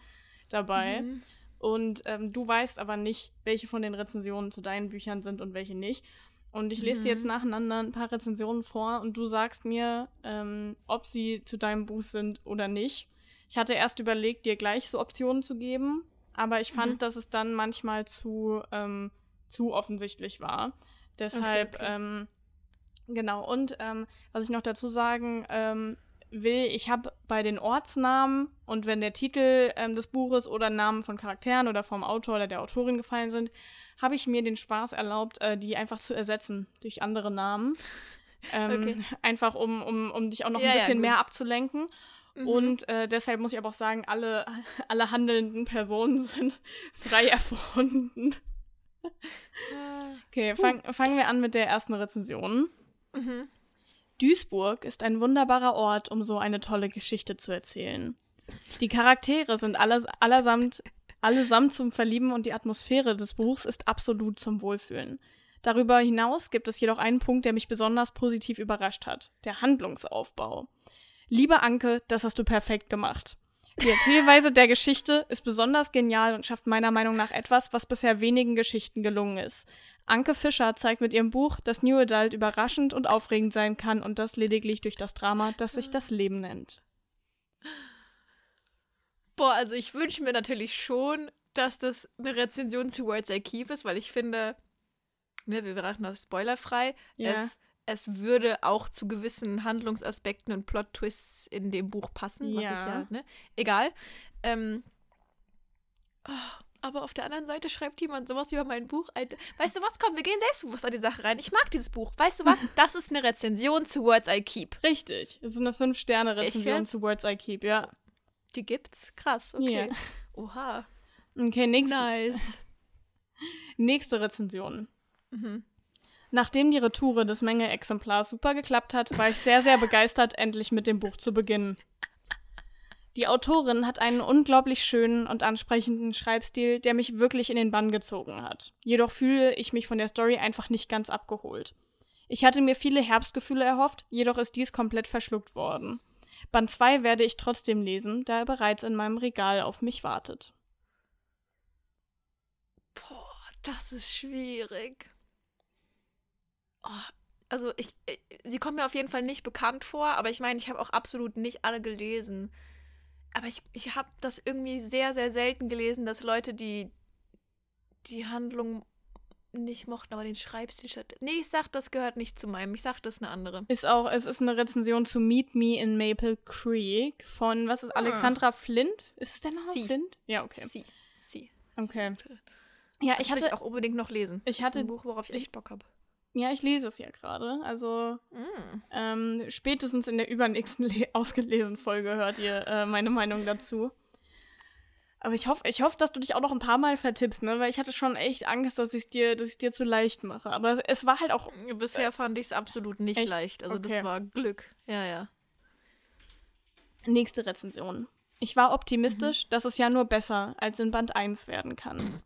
[SPEAKER 2] dabei.
[SPEAKER 1] Mhm.
[SPEAKER 2] Und ähm, du weißt aber nicht, welche von den Rezensionen zu deinen Büchern sind und welche nicht. Und ich lese dir jetzt
[SPEAKER 1] Mhm.
[SPEAKER 2] nacheinander ein paar Rezensionen vor und du sagst mir, ähm, ob sie zu deinem Buch sind oder nicht. Ich hatte erst überlegt, dir gleich so Optionen zu geben, aber ich fand,
[SPEAKER 1] Mhm.
[SPEAKER 2] dass es dann manchmal zu, ähm, zu offensichtlich war. Deshalb,
[SPEAKER 1] okay.
[SPEAKER 2] Ähm, genau. Und ähm, was ich noch dazu sagen ähm, will, ich habe bei den Ortsnamen und wenn der Titel ähm, des Buches oder Namen von Charakteren oder vom Autor oder der Autorin gefallen sind, habe ich mir den Spaß erlaubt, äh, die einfach zu ersetzen durch andere Namen. Ähm,
[SPEAKER 1] Okay.
[SPEAKER 2] Einfach um, um, um dich auch noch
[SPEAKER 1] Ja,
[SPEAKER 2] ein
[SPEAKER 1] ja,
[SPEAKER 2] bisschen
[SPEAKER 1] gut.
[SPEAKER 2] mehr abzulenken.
[SPEAKER 1] Mhm.
[SPEAKER 2] Und äh, deshalb muss ich aber auch sagen, alle, alle handelnden Personen sind frei erfunden. Okay, fang, fangen wir an mit der ersten Rezension.
[SPEAKER 1] Mhm.
[SPEAKER 2] Duisburg ist ein wunderbarer Ort, um so eine tolle Geschichte zu erzählen. Die Charaktere sind alles, allesamt, allesamt zum Verlieben und die Atmosphäre des Buchs ist absolut zum Wohlfühlen. Darüber hinaus gibt es jedoch einen Punkt, der mich besonders positiv überrascht hat: der Handlungsaufbau. Liebe Anke, das hast du perfekt gemacht. Die Erzählweise der Geschichte ist besonders genial und schafft meiner Meinung nach etwas, was bisher wenigen Geschichten gelungen ist. Anke Fischer zeigt mit ihrem Buch, dass New Adult überraschend und aufregend sein kann und das lediglich durch das Drama, das sich das Leben nennt.
[SPEAKER 1] Boah, also ich wünsche mir natürlich schon, dass das eine Rezension zu Words I Keep ist, weil ich finde, ne, wir beraten das spoilerfrei.
[SPEAKER 2] Ja.
[SPEAKER 1] Es, es würde auch zu gewissen Handlungsaspekten und Plot-Twists in dem Buch passen, was ich
[SPEAKER 2] Ja.
[SPEAKER 1] ne? Egal. Ähm, oh, aber auf der anderen Seite schreibt jemand sowas über mein Buch. Weißt du was? Komm, wir gehen selbstbewusst an die Sache rein. Ich mag dieses Buch. Weißt du was? Das ist eine Rezension zu Words I Keep.
[SPEAKER 2] Richtig, es ist eine 5-Sterne-Rezension
[SPEAKER 1] jetzt?
[SPEAKER 2] zu Words I Keep, ja.
[SPEAKER 1] Die gibt's? Krass, okay.
[SPEAKER 2] Ja.
[SPEAKER 1] Oha.
[SPEAKER 2] Okay, nächste,
[SPEAKER 1] Nice.
[SPEAKER 2] nächste Rezension.
[SPEAKER 1] Mhm.
[SPEAKER 2] Nachdem die Retoure des Menge-Exemplars super geklappt hat, war ich sehr, sehr begeistert, endlich mit dem Buch zu beginnen. Die Autorin hat einen unglaublich schönen und ansprechenden Schreibstil, der mich wirklich in den Bann gezogen hat. Jedoch fühle ich mich von der Story einfach nicht ganz abgeholt. Ich hatte mir viele Herbstgefühle erhofft, jedoch ist dies komplett verschluckt worden. Band 2 werde ich trotzdem lesen, da er bereits in meinem Regal auf mich wartet.
[SPEAKER 1] das ist schwierig. Oh, also ich, ich, sie kommen mir auf jeden Fall nicht bekannt vor, aber ich meine, ich habe auch absolut nicht alle gelesen. Aber ich, ich habe das irgendwie sehr, sehr selten gelesen, dass Leute, die die Handlung nicht mochten, aber den Schreibstil statt. Nee, ich sag, das gehört nicht zu meinem. Ich sag, das ist eine andere.
[SPEAKER 2] Ist auch, es ist eine Rezension zu Meet Me in Maple Creek von, was ist,
[SPEAKER 1] Ah.
[SPEAKER 2] Alexandra Flint? Ist es der Name
[SPEAKER 1] Sie.
[SPEAKER 2] Flint? Ja, okay.
[SPEAKER 1] Sie. Sie.
[SPEAKER 2] Okay. Ja,
[SPEAKER 1] Das
[SPEAKER 2] ich
[SPEAKER 1] ich
[SPEAKER 2] hatte,
[SPEAKER 1] auch unbedingt noch lesen.
[SPEAKER 2] ich
[SPEAKER 1] Das ist
[SPEAKER 2] hatte-
[SPEAKER 1] ein Buch, worauf ich echt Bock habe.
[SPEAKER 2] Ja, ich lese es ja gerade. Also,
[SPEAKER 1] Mm.
[SPEAKER 2] ähm, spätestens in der übernächsten Le ausgelesen Folge hört ihr äh, meine Meinung dazu. Aber ich hoffe, ich hoffe, dass du dich auch noch ein paar Mal vertippst, ne? Weil ich hatte schon echt Angst, dass ich es dir, dass ich dir zu leicht mache. Aber es, war halt auch
[SPEAKER 1] Bisher fand ich es absolut nicht
[SPEAKER 2] Echt?
[SPEAKER 1] leicht. Also
[SPEAKER 2] Okay.
[SPEAKER 1] das war Glück. Ja, ja.
[SPEAKER 2] Nächste Rezension. Ich war optimistisch, dass es ja nur besser als in Band 1 werden kann.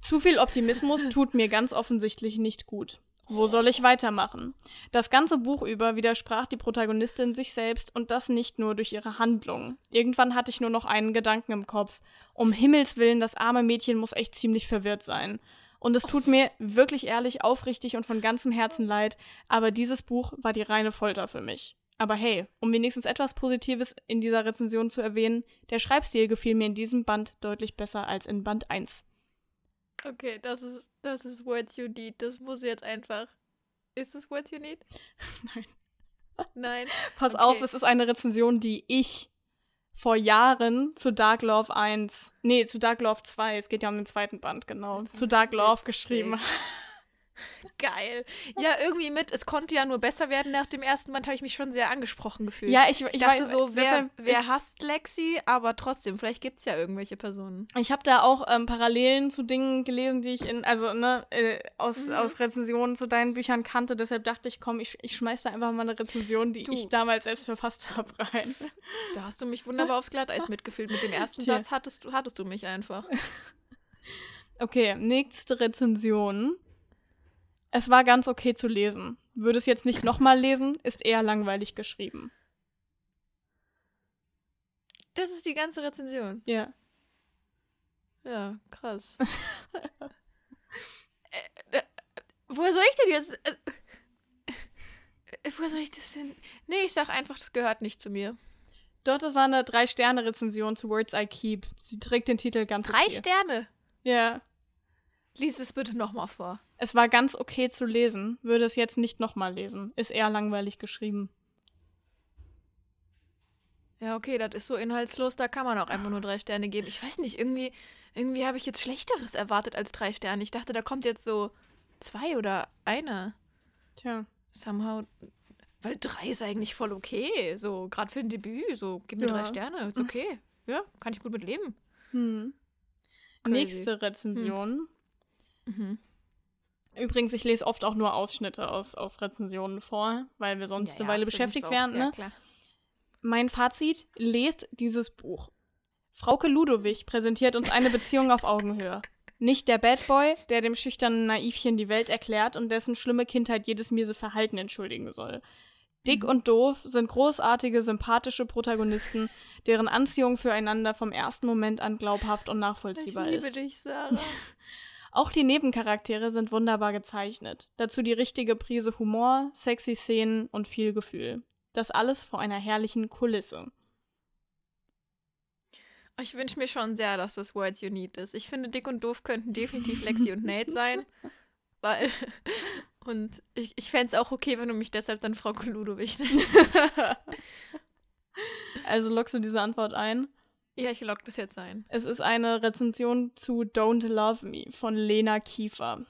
[SPEAKER 2] Zu viel Optimismus tut mir ganz offensichtlich nicht gut. Wo soll ich weitermachen? Das ganze Buch über widersprach die Protagonistin sich selbst und das nicht nur durch ihre Handlung. Irgendwann hatte ich nur noch einen Gedanken im Kopf. Um Himmels Willen, das arme Mädchen muss echt ziemlich verwirrt sein. Und es tut mir wirklich ehrlich, aufrichtig und von ganzem Herzen leid, aber dieses Buch war die reine Folter für mich. Aber hey, um wenigstens etwas Positives in dieser Rezension zu erwähnen, der Schreibstil gefiel mir in diesem Band deutlich besser als in Band 1.
[SPEAKER 1] Okay, das ist, das ist Words You Need. Das muss jetzt einfach. Ist es Words You Need?
[SPEAKER 2] Nein.
[SPEAKER 1] Nein.
[SPEAKER 2] Pass
[SPEAKER 1] Okay.
[SPEAKER 2] auf, es ist eine Rezension, die ich vor Jahren zu Dark Love 1, nee, zu Dark Love 2, es geht ja um den zweiten Band, genau, zu Dark Love geschrieben habe.
[SPEAKER 1] Geil. Ja, irgendwie mit, es konnte ja nur besser werden nach dem ersten Band, habe ich mich schon sehr angesprochen gefühlt.
[SPEAKER 2] Ja, ich, ich,
[SPEAKER 1] ich dachte
[SPEAKER 2] weiß,
[SPEAKER 1] so, wer, wer
[SPEAKER 2] ich,
[SPEAKER 1] hasst Lexi, aber trotzdem, vielleicht gibt es ja irgendwelche Personen.
[SPEAKER 2] ich habe da auch ähm, Parallelen zu Dingen gelesen, die ich in, also ne, äh, aus,
[SPEAKER 1] Mhm.
[SPEAKER 2] aus Rezensionen zu deinen Büchern kannte. Deshalb dachte ich, komm, ich, ich schmeiß da einfach mal eine Rezension, die
[SPEAKER 1] Du.
[SPEAKER 2] ich damals selbst verfasst habe, rein.
[SPEAKER 1] Da hast du mich wunderbar aufs Glatteis mitgefühlt. Mit dem ersten. Satz hattest hattest du mich einfach.
[SPEAKER 2] Okay, nächste Rezension. Es war ganz okay zu lesen. Würde es jetzt nicht nochmal lesen, ist eher langweilig geschrieben.
[SPEAKER 1] Das ist die ganze Rezension.
[SPEAKER 2] Ja.
[SPEAKER 1] Ja, krass. äh, äh, woher soll ich denn jetzt. Äh, äh, woher soll ich das denn. Nee, ich sag einfach, das gehört nicht zu mir.
[SPEAKER 2] Dort, das war eine Drei-Sterne-Rezension zu Words I Keep. Sie trägt den Titel ganz
[SPEAKER 1] Drei
[SPEAKER 2] okay.
[SPEAKER 1] Sterne.
[SPEAKER 2] Ja.
[SPEAKER 1] Lies es bitte nochmal vor.
[SPEAKER 2] Es war ganz okay zu lesen. Würde es jetzt nicht nochmal lesen. Ist eher langweilig geschrieben.
[SPEAKER 1] Ja, okay, das ist so inhaltslos, da kann man auch einfach nur drei Sterne geben. Ich weiß nicht, irgendwie, irgendwie habe ich jetzt Schlechteres erwartet als drei Sterne. Ich dachte, da kommt jetzt so zwei oder einer.
[SPEAKER 2] Tja.
[SPEAKER 1] Somehow. Weil drei ist eigentlich voll okay. So, gerade für ein Debüt. So, gib mir
[SPEAKER 2] Ja.
[SPEAKER 1] drei Sterne. Ist okay. Ja, kann ich gut mit leben.
[SPEAKER 2] Hm. Nächste Rezension.
[SPEAKER 1] Mhm.
[SPEAKER 2] Übrigens, ich lese oft auch nur Ausschnitte aus, aus Rezensionen vor, weil wir sonst eine Weile
[SPEAKER 1] ist
[SPEAKER 2] beschäftigt wären.
[SPEAKER 1] Ja,
[SPEAKER 2] Ne?
[SPEAKER 1] klar.
[SPEAKER 2] Mein Fazit: Lest dieses Buch. Frauke Ludowig präsentiert uns eine Beziehung auf Augenhöhe. Nicht der Bad Boy, der dem schüchternen Naivchen die Welt erklärt und dessen schlimme Kindheit jedes miese Verhalten entschuldigen soll. Dick und doof sind großartige, sympathische Protagonisten, deren Anziehung füreinander vom ersten Moment an glaubhaft und
[SPEAKER 1] Ich
[SPEAKER 2] nachvollziehbar
[SPEAKER 1] liebe
[SPEAKER 2] ist.
[SPEAKER 1] dich, Sarah.
[SPEAKER 2] Auch die Nebencharaktere sind wunderbar gezeichnet. Dazu die richtige Prise Humor, sexy Szenen und viel Gefühl. Das alles vor einer herrlichen Kulisse.
[SPEAKER 1] Ich wünsche mir schon sehr, dass das Words You Need ist. Ich finde, Dick und Doof könnten definitiv Lexi und Nate sein. Weil. Und ich, ich fände es auch okay, wenn du mich deshalb dann Frau Ludowig nennst.
[SPEAKER 2] also lockst du diese Antwort ein?
[SPEAKER 1] Ja, ich lock das jetzt ein.
[SPEAKER 2] Es ist eine Rezension zu Don't Love Me von Lena Kiefer.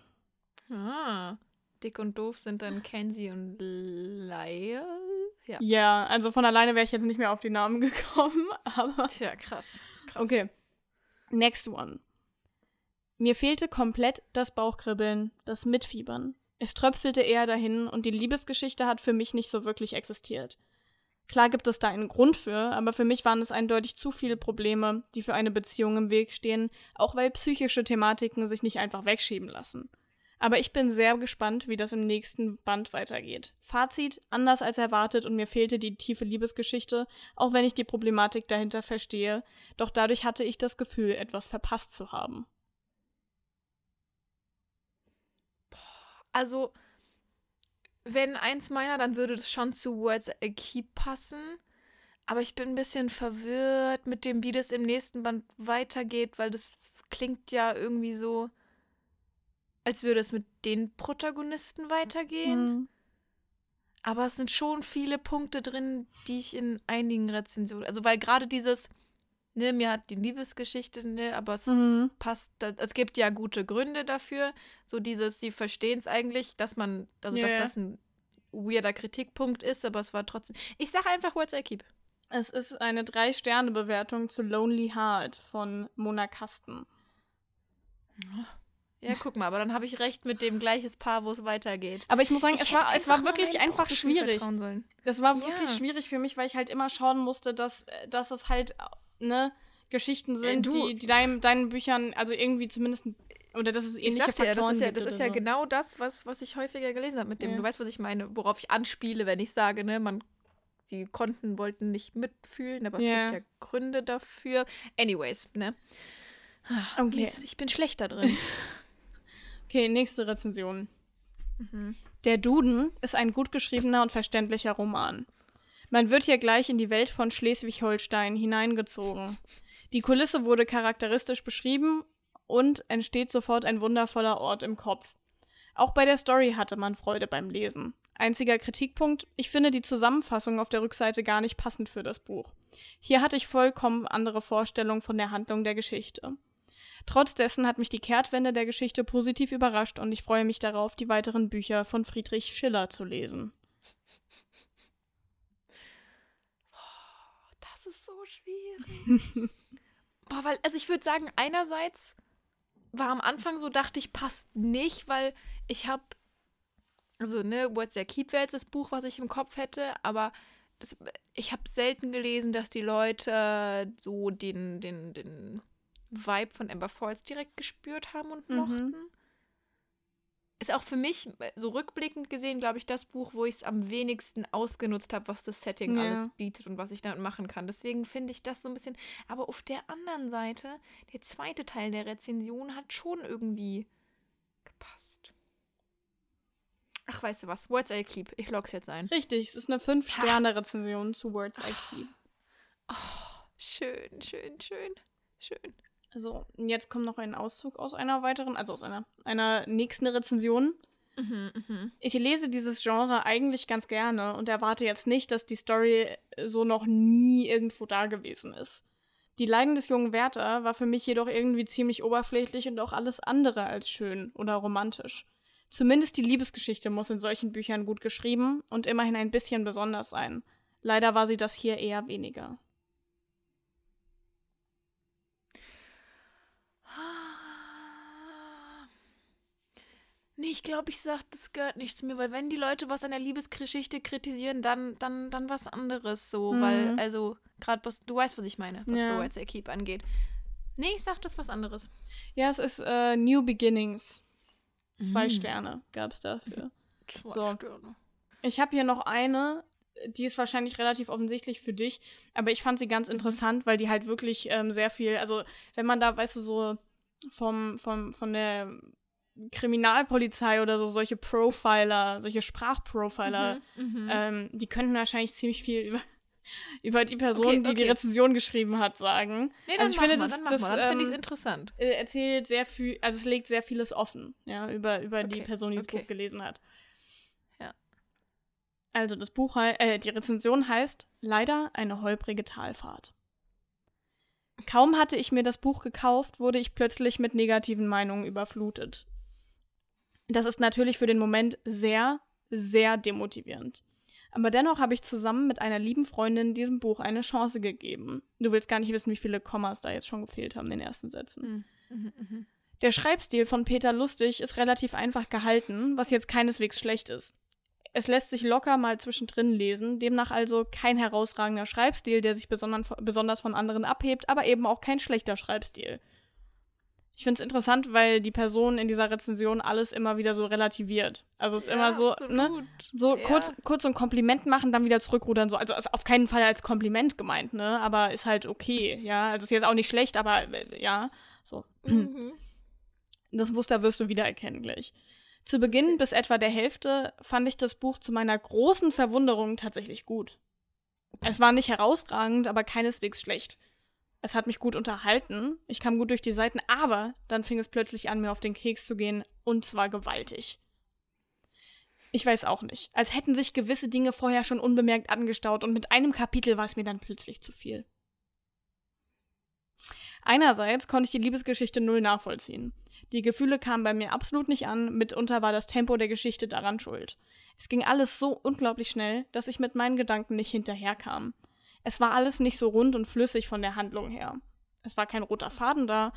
[SPEAKER 1] Ah. Dick und Doof sind dann Kenzie und Lyle. Ja.
[SPEAKER 2] Ja, also von alleine wäre ich jetzt nicht mehr auf die Namen gekommen, aber.
[SPEAKER 1] Tja, krass. krass.
[SPEAKER 2] Okay. Next one. Mir fehlte komplett das Bauchkribbeln, das Mitfiebern. Es tröpfelte eher dahin und die Liebesgeschichte hat für mich nicht so wirklich existiert. Klar gibt es da einen Grund für, aber für mich waren es eindeutig zu viele Probleme, die für eine Beziehung im Weg stehen, auch weil psychische Thematiken sich nicht einfach wegschieben lassen. Aber ich bin sehr gespannt, wie das im nächsten Band weitergeht. Fazit, anders als erwartet und mir fehlte die tiefe Liebesgeschichte, auch wenn ich die Problematik dahinter verstehe, doch dadurch hatte ich das Gefühl, etwas verpasst zu haben.
[SPEAKER 1] also, wenn eins meiner, dann würde das schon zu Words I Keep passen. Aber ich bin ein bisschen verwirrt mit dem, wie das im nächsten Band weitergeht, weil das klingt ja irgendwie so, als würde es mit den Protagonisten weitergehen.
[SPEAKER 2] Mhm.
[SPEAKER 1] Aber es sind schon viele Punkte drin, die ich in einigen Rezensionen, also weil gerade dieses, ne, mir hat die Liebesgeschichte, ne, aber es
[SPEAKER 2] Mhm.
[SPEAKER 1] passt, da- es gibt ja gute Gründe dafür, so dieses, sie verstehen es eigentlich, dass man, also dass
[SPEAKER 2] Ja.
[SPEAKER 1] das ein weirder Kritikpunkt ist, aber es war trotzdem, ich sage einfach Words I Keep.
[SPEAKER 2] Es ist eine Drei-Sterne-Bewertung zu Lonely Heart von Mona Kasten.
[SPEAKER 1] Ja, guck mal, aber dann habe ich recht mit dem gleiches Paar, wo es weitergeht.
[SPEAKER 2] Aber ich muss sagen,
[SPEAKER 1] Ich
[SPEAKER 2] es war, es war wirklich einfach schwierig. Das war wirklich
[SPEAKER 1] Ja.
[SPEAKER 2] schwierig für mich, weil ich halt immer schauen musste, dass, dass es halt, ne, Geschichten sind,
[SPEAKER 1] du-
[SPEAKER 2] die, die deinem, deinen Büchern, also irgendwie zumindest, oder dass es
[SPEAKER 1] Ich
[SPEAKER 2] ähnliche
[SPEAKER 1] ja,
[SPEAKER 2] Faktoren
[SPEAKER 1] das ist ja, das ist ja
[SPEAKER 2] so.
[SPEAKER 1] genau das, was, was ich häufiger gelesen habe mit dem.
[SPEAKER 2] Ja.
[SPEAKER 1] Du weißt, was ich meine, worauf ich anspiele, wenn ich sage, ne, man, sie konnten, wollten nicht mitfühlen, aber es
[SPEAKER 2] Ja.
[SPEAKER 1] gibt ja Gründe dafür. Anyways, ne? Ah,
[SPEAKER 2] Okay.
[SPEAKER 1] Mist, ich bin schlechter drin.
[SPEAKER 2] Okay, nächste Rezension.
[SPEAKER 1] mhm.
[SPEAKER 2] Der Duden ist ein gut geschriebener und verständlicher Roman. Man wird hier gleich in die Welt von Schleswig-Holstein hineingezogen. Die Kulisse wurde charakteristisch beschrieben und entsteht sofort ein wundervoller Ort im Kopf. Auch bei der Story hatte man Freude beim Lesen. Einziger Kritikpunkt, ich finde die Zusammenfassung auf der Rückseite gar nicht passend für das Buch. Hier hatte ich vollkommen andere Vorstellungen von der Handlung der Geschichte. Trotz dessen hat mich die Kehrtwende der Geschichte positiv überrascht und ich freue mich darauf, die weiteren Bücher von Friedrich Schiller zu lesen.
[SPEAKER 1] Das ist so schwierig. Boah, weil, also ich würde sagen, einerseits war am Anfang so, dachte ich, passt nicht, weil ich habe, also, ne, What's Your Keep wäre jetzt das Buch, was ich im Kopf hätte, aber das, ich habe selten gelesen, dass die Leute so den, den, den Vibe von Amber Falls direkt gespürt haben und
[SPEAKER 2] Mhm.
[SPEAKER 1] mochten. Ist auch für mich, äh, so rückblickend gesehen, glaube ich, das Buch, wo ich es am wenigsten ausgenutzt habe, was das Setting
[SPEAKER 2] Ja.
[SPEAKER 1] alles bietet und was ich damit machen kann. Deswegen finde ich das so ein bisschen. Aber auf der anderen Seite, der zweite Teil der Rezension hat schon irgendwie gepasst. Ach, weißt du was? Words I Keep. Ich log's jetzt ein.
[SPEAKER 2] Richtig, es ist eine 5-Sterne-Rezension zu Words I Keep.
[SPEAKER 1] Oh, schön, schön, schön, schön.
[SPEAKER 2] So, und jetzt kommt noch ein Auszug aus einer weiteren, also aus einer, einer nächsten Rezension.
[SPEAKER 1] Mhm, mhm.
[SPEAKER 2] Ich lese dieses Genre eigentlich ganz gerne und erwarte jetzt nicht, dass die Story so noch nie irgendwo da gewesen ist. Die Leiden des jungen Werther war für mich jedoch irgendwie ziemlich oberflächlich und auch alles andere als schön oder romantisch. Zumindest die Liebesgeschichte muss in solchen Büchern gut geschrieben und immerhin ein bisschen besonders sein. Leider war sie das hier eher weniger.
[SPEAKER 1] Nee, ich glaube, ich sag, das gehört nicht zu mir, weil wenn die Leute was an der Liebesgeschichte kritisieren, dann, dann, dann was anderes so,
[SPEAKER 2] Mhm.
[SPEAKER 1] weil, also, gerade was, du weißt, was ich meine, was
[SPEAKER 2] Ja.
[SPEAKER 1] bei I Keep angeht. Nee, ich sag das was anderes.
[SPEAKER 2] Ja, es ist äh, New Beginnings. Zwei
[SPEAKER 1] Mm.
[SPEAKER 2] Sterne gab es dafür.
[SPEAKER 1] Zwei
[SPEAKER 2] So.
[SPEAKER 1] Sterne.
[SPEAKER 2] Ich habe hier noch eine, die ist wahrscheinlich relativ offensichtlich für dich, aber ich fand sie ganz interessant, weil die halt wirklich ähm, sehr viel, also wenn man da, weißt du, so vom, vom, von der Kriminalpolizei oder so solche Profiler, solche Sprachprofiler,
[SPEAKER 1] Mhm, mhm.
[SPEAKER 2] ähm, die könnten wahrscheinlich ziemlich viel über, über die Person,
[SPEAKER 1] Okay,
[SPEAKER 2] die die
[SPEAKER 1] okay.
[SPEAKER 2] Rezension geschrieben hat, sagen.
[SPEAKER 1] nee, dann
[SPEAKER 2] also ich finde,
[SPEAKER 1] mal,
[SPEAKER 2] das-
[SPEAKER 1] dann
[SPEAKER 2] das,
[SPEAKER 1] dann finde ich
[SPEAKER 2] ähm,
[SPEAKER 1] interessant.
[SPEAKER 2] Äh, erzählt sehr viel, also es legt sehr vieles offen, ja, über, über die
[SPEAKER 1] Okay,
[SPEAKER 2] Person, die das
[SPEAKER 1] okay.
[SPEAKER 2] Buch gelesen hat.
[SPEAKER 1] Ja.
[SPEAKER 2] Also das Buch, äh, die Rezension heißt Leider eine holprige Talfahrt. Kaum hatte ich mir das Buch gekauft, wurde ich plötzlich mit negativen Meinungen überflutet. Das ist natürlich für den Moment sehr, sehr demotivierend. Aber dennoch habe ich zusammen mit einer lieben Freundin diesem Buch eine Chance gegeben. Du willst gar nicht wissen, wie viele Kommas da jetzt schon gefehlt haben in den ersten Sätzen.
[SPEAKER 1] Mhm, mhm, mhm.
[SPEAKER 2] Der Schreibstil von Peter Lustig ist relativ einfach gehalten, was jetzt keineswegs schlecht ist. Es lässt sich locker mal zwischendrin lesen, demnach also kein herausragender Schreibstil, der sich besonders, besonders von anderen abhebt, aber eben auch kein schlechter Schreibstil. Ich finde es interessant, weil die Person in dieser Rezension alles immer wieder so relativiert. Also es ist immer so, ne? So
[SPEAKER 1] Ja.
[SPEAKER 2] kurz, kurz so ein Kompliment machen, dann wieder zurückrudern. So. Also ist auf keinen Fall als Kompliment gemeint, ne? Aber ist halt okay, ja. Also ist jetzt auch nicht schlecht, aber äh, ja, so.
[SPEAKER 1] Mhm.
[SPEAKER 2] Das Muster wirst du wiedererkennen gleich. Zu Beginn bis etwa der Hälfte fand ich das Buch zu meiner großen Verwunderung tatsächlich gut. Es war nicht herausragend, aber keineswegs schlecht. Es hat mich gut unterhalten, ich kam gut durch die Seiten, aber dann fing es plötzlich an, mir auf den Keks zu gehen, und zwar gewaltig. Ich weiß auch nicht. Als hätten sich gewisse Dinge vorher schon unbemerkt angestaut und mit einem Kapitel war es mir dann plötzlich zu viel. Einerseits konnte ich die Liebesgeschichte null nachvollziehen. Die Gefühle kamen bei mir absolut nicht an, mitunter war das Tempo der Geschichte daran schuld. Es ging alles so unglaublich schnell, dass ich mit meinen Gedanken nicht hinterherkam. Es war alles nicht so rund und flüssig von der Handlung her. Es war kein roter Faden da,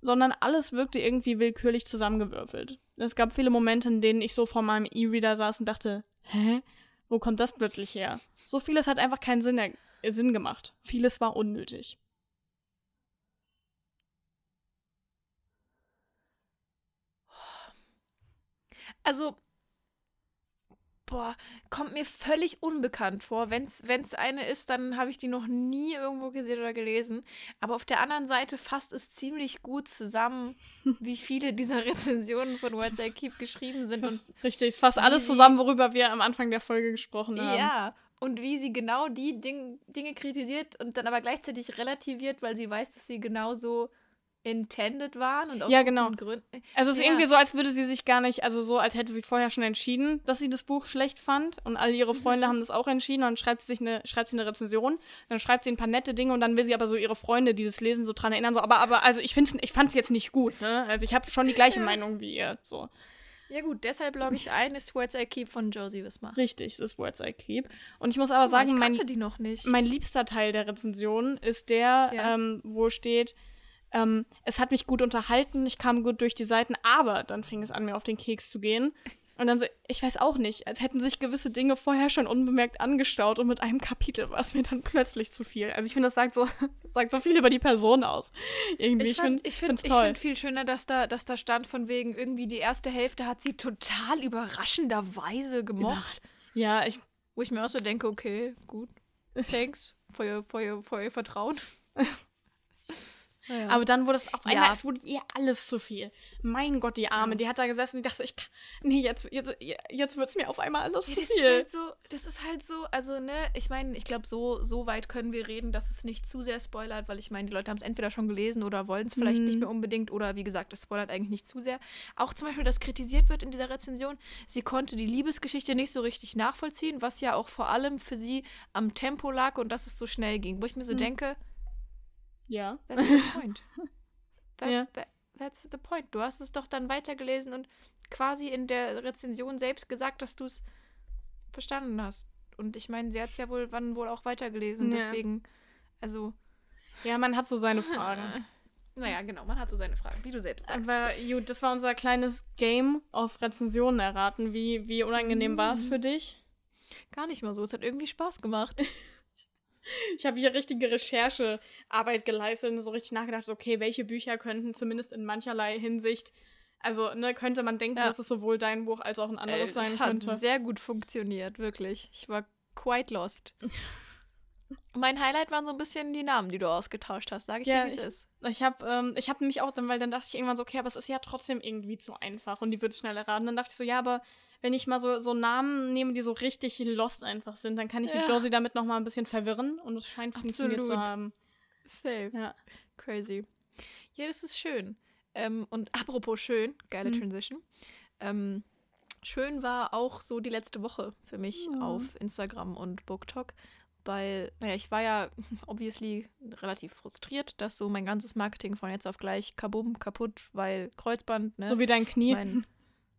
[SPEAKER 2] sondern alles wirkte irgendwie willkürlich zusammengewürfelt. Es gab viele Momente, in denen ich so vor meinem E-Reader saß und dachte, hä? Wo kommt das plötzlich her? So vieles hat einfach keinen Sinn, äh, Sinn gemacht. Vieles war unnötig.
[SPEAKER 1] Also, boah, kommt mir völlig unbekannt vor. Wenn es eine ist, dann habe ich die noch nie irgendwo gesehen oder gelesen. Aber auf der anderen Seite fasst es ziemlich gut zusammen, wie viele dieser Rezensionen von Words I Keep geschrieben sind.
[SPEAKER 2] Und richtig, es fasst alles zusammen, worüber wir am Anfang der Folge gesprochen haben.
[SPEAKER 1] Ja, und wie sie genau die Ding, Dinge kritisiert und dann aber gleichzeitig relativiert, weil sie weiß, dass sie genauso intended waren und aus
[SPEAKER 2] ja, genau.
[SPEAKER 1] Gründen.
[SPEAKER 2] Also es ist ja. irgendwie so, als würde sie sich gar nicht, also so, als hätte sie vorher schon entschieden, dass sie das Buch schlecht fand und all ihre Freunde mhm. haben das auch entschieden und dann schreibt sie sich eine, schreibt sie eine Rezension, dann schreibt sie ein paar nette Dinge und dann will sie aber so ihre Freunde, die das lesen, so dran erinnern, so, aber, aber, also ich find's, ich fand's jetzt nicht gut, ne? Also ich habe schon die gleiche. Meinung wie ihr, so.
[SPEAKER 1] Ja gut, deshalb logge ich ein, ist Words I Keep von Josie Wismar.
[SPEAKER 2] Richtig, es ist Words I Keep. Und ich muss aber oh, sagen, mein,
[SPEAKER 1] nicht.
[SPEAKER 2] mein liebster Teil der Rezension ist der, ja. ähm, wo steht, ähm, es hat mich gut unterhalten, ich kam gut durch die Seiten, aber dann fing es an, mir auf den Keks zu gehen. Und dann so, ich weiß auch nicht, als hätten sich gewisse Dinge vorher schon unbemerkt angestaut und mit einem Kapitel war es mir dann plötzlich zu viel. Also ich finde, das sagt so, sagt so viel über die Person aus. Irgendwie,
[SPEAKER 1] ich, finde ich find, ich find viel schöner, dass da, dass da stand von wegen, irgendwie die erste Hälfte hat sie total überraschenderweise gemocht.
[SPEAKER 2] Ja, ich.
[SPEAKER 1] Wo ich mir auch so denke, okay, gut. Thanks your, for your Vertrauen.
[SPEAKER 2] Ja. Aber dann wurde es auf einmal, ja. es wurde ihr alles zu viel. Mein Gott, die Arme, ja. die hat da gesessen und dachte, ich kann, nee, jetzt, jetzt, jetzt wird es mir auf einmal alles zu
[SPEAKER 1] das
[SPEAKER 2] viel.
[SPEAKER 1] Ist halt so, das ist halt so, also, ne, ich meine, ich glaube, so, so weit können wir reden, dass es nicht zu sehr spoilert, weil ich meine, die Leute haben es entweder schon gelesen oder wollen es vielleicht mhm. nicht mehr unbedingt oder wie gesagt, das spoilert eigentlich nicht zu sehr. Auch zum Beispiel, dass kritisiert wird in dieser Rezension, sie konnte die Liebesgeschichte nicht so richtig nachvollziehen, was ja auch vor allem für sie am Tempo lag und dass es so schnell ging, wo ich mir so mhm. denke,
[SPEAKER 2] ja.
[SPEAKER 1] That's the point. That, ja. That, that's the point. Du hast es doch dann weitergelesen und quasi in der Rezension selbst gesagt, dass du es verstanden hast. Und ich meine, sie hat es ja wohl wann wohl auch weitergelesen. Ja. deswegen, also.
[SPEAKER 2] Ja, man hat so seine Fragen.
[SPEAKER 1] Naja, genau, man hat so seine Fragen, wie du selbst sagst.
[SPEAKER 2] Aber gut, das war unser kleines Game auf Rezensionen erraten. Wie, wie unangenehm mm. war es für dich?
[SPEAKER 1] Gar nicht mal so. Es hat irgendwie Spaß gemacht.
[SPEAKER 2] Ich habe hier richtige Recherchearbeit geleistet und so richtig nachgedacht, okay, welche Bücher könnten zumindest in mancherlei Hinsicht, also ne, könnte man denken, ja. dass es sowohl dein Buch als auch ein anderes äh, sein könnte.
[SPEAKER 1] Hat sehr gut funktioniert, wirklich. Ich war quite lost. mein Highlight waren so ein bisschen die Namen, die du ausgetauscht hast, sage ich ja, dir, wie es ist.
[SPEAKER 2] Ich habe ähm, hab nämlich auch dann, weil dann dachte ich irgendwann so, okay, aber es ist ja trotzdem irgendwie zu einfach und die wird schnell erraten. Dann dachte ich so, ja, aber wenn ich mal so, so Namen nehme, die so richtig lost einfach sind, dann kann ich ja. die Josie damit noch mal ein bisschen verwirren und es scheint Absolut. funktioniert zu haben.
[SPEAKER 1] Safe. Ja. Crazy. Ja, das ist schön. Ähm, und apropos schön, geile hm. Transition. Ähm, schön war auch so die letzte Woche für mich ja. auf Instagram und BookTok, weil, naja, ich war ja obviously relativ frustriert, dass so mein ganzes Marketing von jetzt auf gleich kabum, kaputt, weil Kreuzband, ne?
[SPEAKER 2] So wie dein Knie.
[SPEAKER 1] Mein,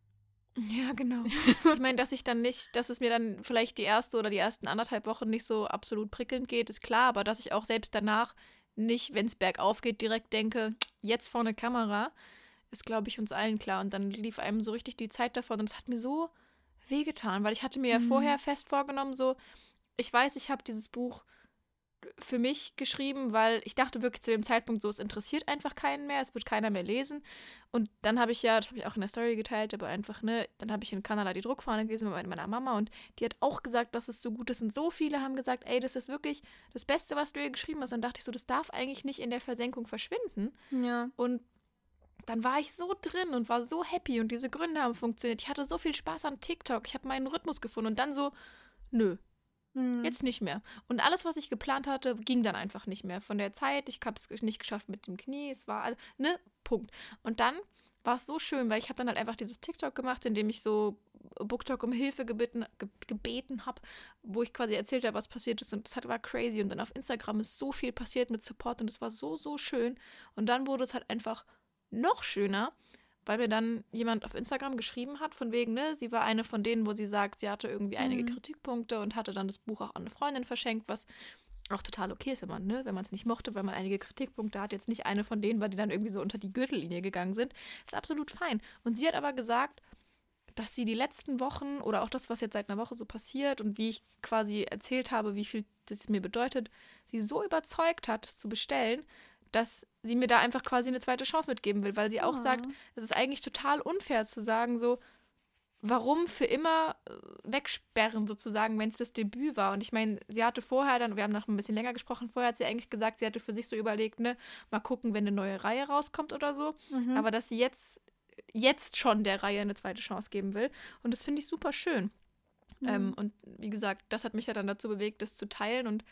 [SPEAKER 1] ja, genau. ich meine, dass ich dann nicht, dass es mir dann vielleicht die erste oder die ersten anderthalb Wochen nicht so absolut prickelnd geht, ist klar, aber dass ich auch selbst danach nicht, wenn es bergauf geht, direkt denke, jetzt vor eine Kamera, ist, glaube ich, uns allen klar. Und dann lief einem so richtig die Zeit davon und es hat mir so wehgetan, weil ich hatte mir ja mhm. vorher fest vorgenommen, so, ich weiß, ich habe dieses Buch für mich geschrieben, weil ich dachte wirklich zu dem Zeitpunkt so, es interessiert einfach keinen mehr, es wird keiner mehr lesen. Und dann habe ich ja, das habe ich auch in der Story geteilt, aber einfach, ne, dann habe ich in Kanada die Druckfahne gelesen mit meiner Mama und die hat auch gesagt, dass es so gut ist. Und so viele haben gesagt, ey, das ist wirklich das Beste, was du ihr geschrieben hast. Und dachte ich so, das darf eigentlich nicht in der Versenkung verschwinden.
[SPEAKER 2] Ja.
[SPEAKER 1] Und dann war ich so drin und war so happy und diese Gründe haben funktioniert. Ich hatte so viel Spaß an TikTok. Ich habe meinen Rhythmus gefunden und dann so, nö,
[SPEAKER 2] Hm.
[SPEAKER 1] jetzt nicht mehr. Und alles, was ich geplant hatte, ging dann einfach nicht mehr. Von der Zeit, ich habe es nicht geschafft mit dem Knie, es war, ne, Punkt. Und dann war es so schön, weil ich habe dann halt einfach dieses TikTok gemacht, in dem ich so BookTok um Hilfe gebeten, ge gebeten habe, wo ich quasi erzählt habe, was passiert ist. Und das war crazy. Und dann auf Instagram ist so viel passiert mit Support und es war so, so schön. Und dann wurde es halt einfach noch schöner, weil mir dann jemand auf Instagram geschrieben hat, von wegen, ne, sie war eine von denen, wo sie sagt, sie hatte irgendwie einige
[SPEAKER 2] Mhm.
[SPEAKER 1] Kritikpunkte und hatte dann das Buch auch an eine Freundin verschenkt, was auch total okay ist, wenn man, ne, wenn man es nicht mochte, weil man einige Kritikpunkte hat, jetzt nicht eine von denen, weil die dann irgendwie so unter die Gürtellinie gegangen sind, ist absolut fein. Und sie hat aber gesagt, dass sie die letzten Wochen oder auch das, was jetzt seit einer Woche so passiert und wie ich quasi erzählt habe, wie viel das mir bedeutet, sie so überzeugt hat, es zu bestellen, dass sie mir da einfach quasi eine zweite Chance mitgeben will, weil sie auch
[SPEAKER 2] Ah.
[SPEAKER 1] sagt, es ist eigentlich total unfair zu sagen, so, warum für immer äh, wegsperren sozusagen, wenn es das Debüt war. Und ich meine, sie hatte vorher dann, wir haben noch ein bisschen länger gesprochen, vorher hat sie eigentlich gesagt, sie hatte für sich so überlegt, ne, mal gucken, wenn eine neue Reihe rauskommt oder so.
[SPEAKER 2] Mhm.
[SPEAKER 1] Aber dass sie jetzt, jetzt schon der Reihe eine zweite Chance geben will. Und das finde ich super schön.
[SPEAKER 2] Mhm.
[SPEAKER 1] Ähm, und wie gesagt, das hat mich ja dann dazu bewegt, das zu teilen. Und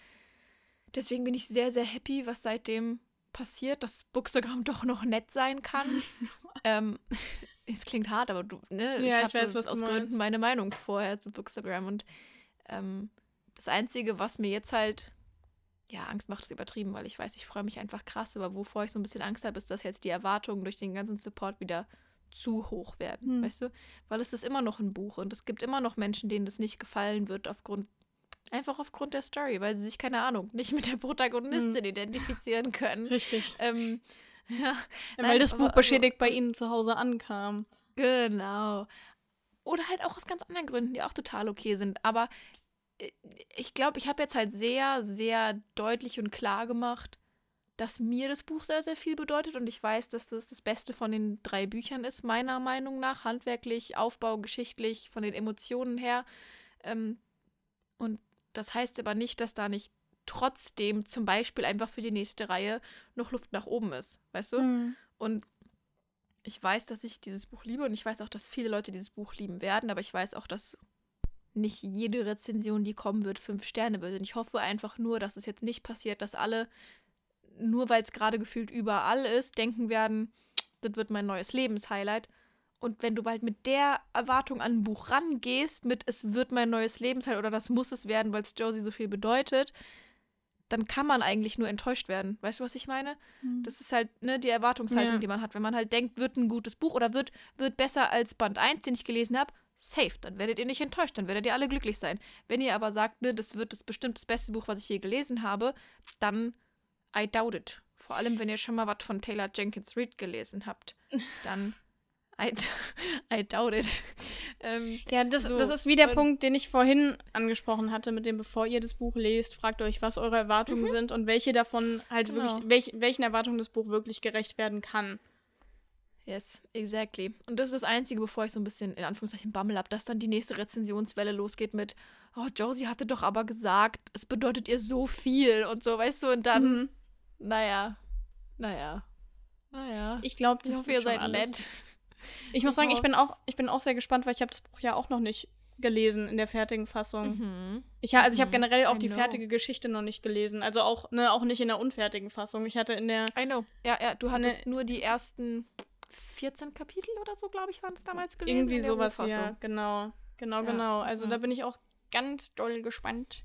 [SPEAKER 1] deswegen bin ich sehr, sehr happy, was seitdem passiert, dass Bookstagram doch noch nett sein kann. ähm, es klingt hart, aber du, ne,
[SPEAKER 2] Ja, ich
[SPEAKER 1] hatte
[SPEAKER 2] weiß, was du
[SPEAKER 1] aus
[SPEAKER 2] meinst.
[SPEAKER 1] Gründen meine Meinung vorher zu Bookstagram. Und ähm, das Einzige, was mir jetzt halt, ja, Angst macht, ist übertrieben, weil ich weiß, ich freue mich einfach krass, aber wovor ich so ein bisschen Angst habe, ist, dass jetzt die Erwartungen durch den ganzen Support wieder zu hoch werden,
[SPEAKER 2] Hm.
[SPEAKER 1] weißt du? Weil es ist immer noch ein Buch und es gibt immer noch Menschen, denen das nicht gefallen wird aufgrund einfach aufgrund der Story, weil sie sich keine Ahnung nicht mit der Protagonistin identifizieren können.
[SPEAKER 2] Richtig.
[SPEAKER 1] Ähm, ja, Nein,
[SPEAKER 2] weil das
[SPEAKER 1] aber
[SPEAKER 2] Buch
[SPEAKER 1] also-
[SPEAKER 2] beschädigt bei ihnen zu Hause ankam.
[SPEAKER 1] genau. Oder halt auch aus ganz anderen Gründen, die auch total okay sind. Aber äh, ich glaube, ich habe jetzt halt sehr, sehr deutlich und klar gemacht, dass mir das Buch sehr, sehr viel bedeutet und ich weiß, dass das das Beste von den drei Büchern ist, meiner Meinung nach, handwerklich, Aufbau, geschichtlich, von den Emotionen her. Ähm, und das heißt aber nicht, dass da nicht trotzdem zum Beispiel einfach für die nächste Reihe noch Luft nach oben ist, weißt du?
[SPEAKER 2] Mhm.
[SPEAKER 1] Und ich weiß, dass ich dieses Buch liebe und ich weiß auch, dass viele Leute dieses Buch lieben werden, aber ich weiß auch, dass nicht jede Rezension, die kommen wird, fünf Sterne wird. Und ich hoffe einfach nur, dass es jetzt nicht passiert, dass alle, nur weil es gerade gefühlt überall ist, denken werden, das wird mein neues Lebenshighlight. Und wenn du bald mit der Erwartung an ein Buch rangehst, mit es wird mein neues Lebenshighlight oder das muss es werden, weil es Josie so viel bedeutet, dann kann man eigentlich nur enttäuscht werden. Weißt du, was ich meine? Das ist halt ne, die Erwartungshaltung,
[SPEAKER 2] Ja.
[SPEAKER 1] die man hat. Wenn man halt denkt, wird ein gutes Buch oder wird, wird besser als Band 1, den ich gelesen habe, safe, dann werdet ihr nicht enttäuscht, dann werdet ihr alle glücklich sein. Wenn ihr aber sagt, ne, das wird das bestimmt das beste Buch, was ich je gelesen habe, dann I doubt it. Vor allem, wenn ihr schon mal was von Taylor Jenkins Reid gelesen habt, dann I, I doubt it. ähm,
[SPEAKER 2] Ja, das,
[SPEAKER 1] So,
[SPEAKER 2] das ist wie der
[SPEAKER 1] und-
[SPEAKER 2] Punkt, den ich vorhin angesprochen hatte, mit dem, bevor ihr das Buch lest, fragt euch, was eure Erwartungen sind und welche davon halt
[SPEAKER 1] Genau.
[SPEAKER 2] wirklich, welch, welchen Erwartungen das Buch wirklich gerecht werden kann.
[SPEAKER 1] Yes, exactly. Und das ist das Einzige, bevor ich so ein bisschen in Anführungszeichen Bammel habe, dass dann die nächste Rezensionswelle losgeht mit, oh, Josie hatte doch aber gesagt, es bedeutet ihr so viel und so, weißt du, und dann,
[SPEAKER 2] Mhm.
[SPEAKER 1] naja, naja, naja.
[SPEAKER 2] Ich glaube,
[SPEAKER 1] ich
[SPEAKER 2] das
[SPEAKER 1] hoffe, ihr
[SPEAKER 2] schon
[SPEAKER 1] seid nett.
[SPEAKER 2] Ich muss
[SPEAKER 1] Ich
[SPEAKER 2] sagen, ich bin, auch, ich bin auch sehr gespannt, weil ich habe das Buch ja auch noch nicht gelesen in der fertigen Fassung.
[SPEAKER 1] Mhm.
[SPEAKER 2] Ich, also ich habe
[SPEAKER 1] Mhm,
[SPEAKER 2] generell auch
[SPEAKER 1] I
[SPEAKER 2] die
[SPEAKER 1] know.
[SPEAKER 2] fertige Geschichte noch nicht gelesen. Also auch, ne, auch nicht in der unfertigen Fassung. Ich hatte in der.
[SPEAKER 1] I know. Ja, ja, du hattest
[SPEAKER 2] Ne.
[SPEAKER 1] nur die ersten 14 Kapitel oder so, glaube ich, waren es damals gelesen.
[SPEAKER 2] Irgendwie sowas, ja. Genau. Genau,
[SPEAKER 1] Ja,
[SPEAKER 2] genau. Also
[SPEAKER 1] ja.
[SPEAKER 2] da bin ich auch ganz doll gespannt,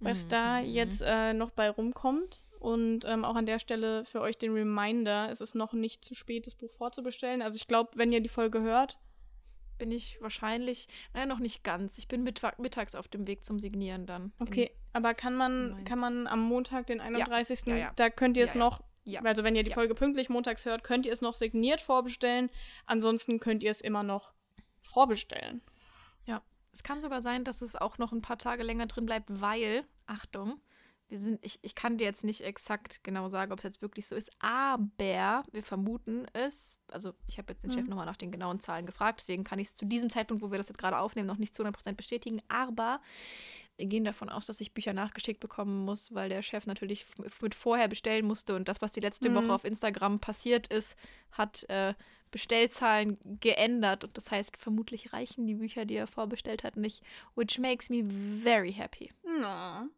[SPEAKER 2] was
[SPEAKER 1] Mhm,
[SPEAKER 2] da
[SPEAKER 1] mhm.
[SPEAKER 2] jetzt äh, noch bei rumkommt. Und ähm, auch an der Stelle für euch den Reminder, es ist noch nicht zu spät, das Buch vorzubestellen. Also ich glaube, wenn ihr die Folge hört,
[SPEAKER 1] Bin ich wahrscheinlich, nein, noch nicht ganz. Ich bin mittwa- mittags auf dem Weg zum Signieren dann.
[SPEAKER 2] okay, aber kann man,
[SPEAKER 1] Mainz.
[SPEAKER 2] kann man am Montag, den 31.
[SPEAKER 1] ja, ja.
[SPEAKER 2] da könnt ihr es
[SPEAKER 1] Ja, ja.
[SPEAKER 2] noch,
[SPEAKER 1] Ja.
[SPEAKER 2] also wenn ihr die
[SPEAKER 1] Ja.
[SPEAKER 2] Folge pünktlich montags hört, könnt ihr es noch signiert vorbestellen. Ansonsten könnt ihr es immer noch vorbestellen.
[SPEAKER 1] Es kann sogar sein, dass es auch noch ein paar Tage länger drin bleibt, weil, Achtung, wir sind, ich, ich kann dir jetzt nicht exakt genau sagen, ob es jetzt wirklich so ist, aber wir vermuten es. Also ich habe jetzt den mhm. Chef nochmal nach den genauen Zahlen gefragt, deswegen kann ich es zu diesem Zeitpunkt, wo wir das jetzt gerade aufnehmen, noch nicht zu 100% bestätigen. Aber wir gehen davon aus, dass ich Bücher nachgeschickt bekommen muss, weil der Chef natürlich mit vorher bestellen musste und das, was die letzte mhm. Woche auf Instagram passiert ist, hat äh, Bestellzahlen geändert und das heißt, vermutlich reichen die Bücher, die er vorbestellt hat, nicht, which makes me very happy.
[SPEAKER 2] No.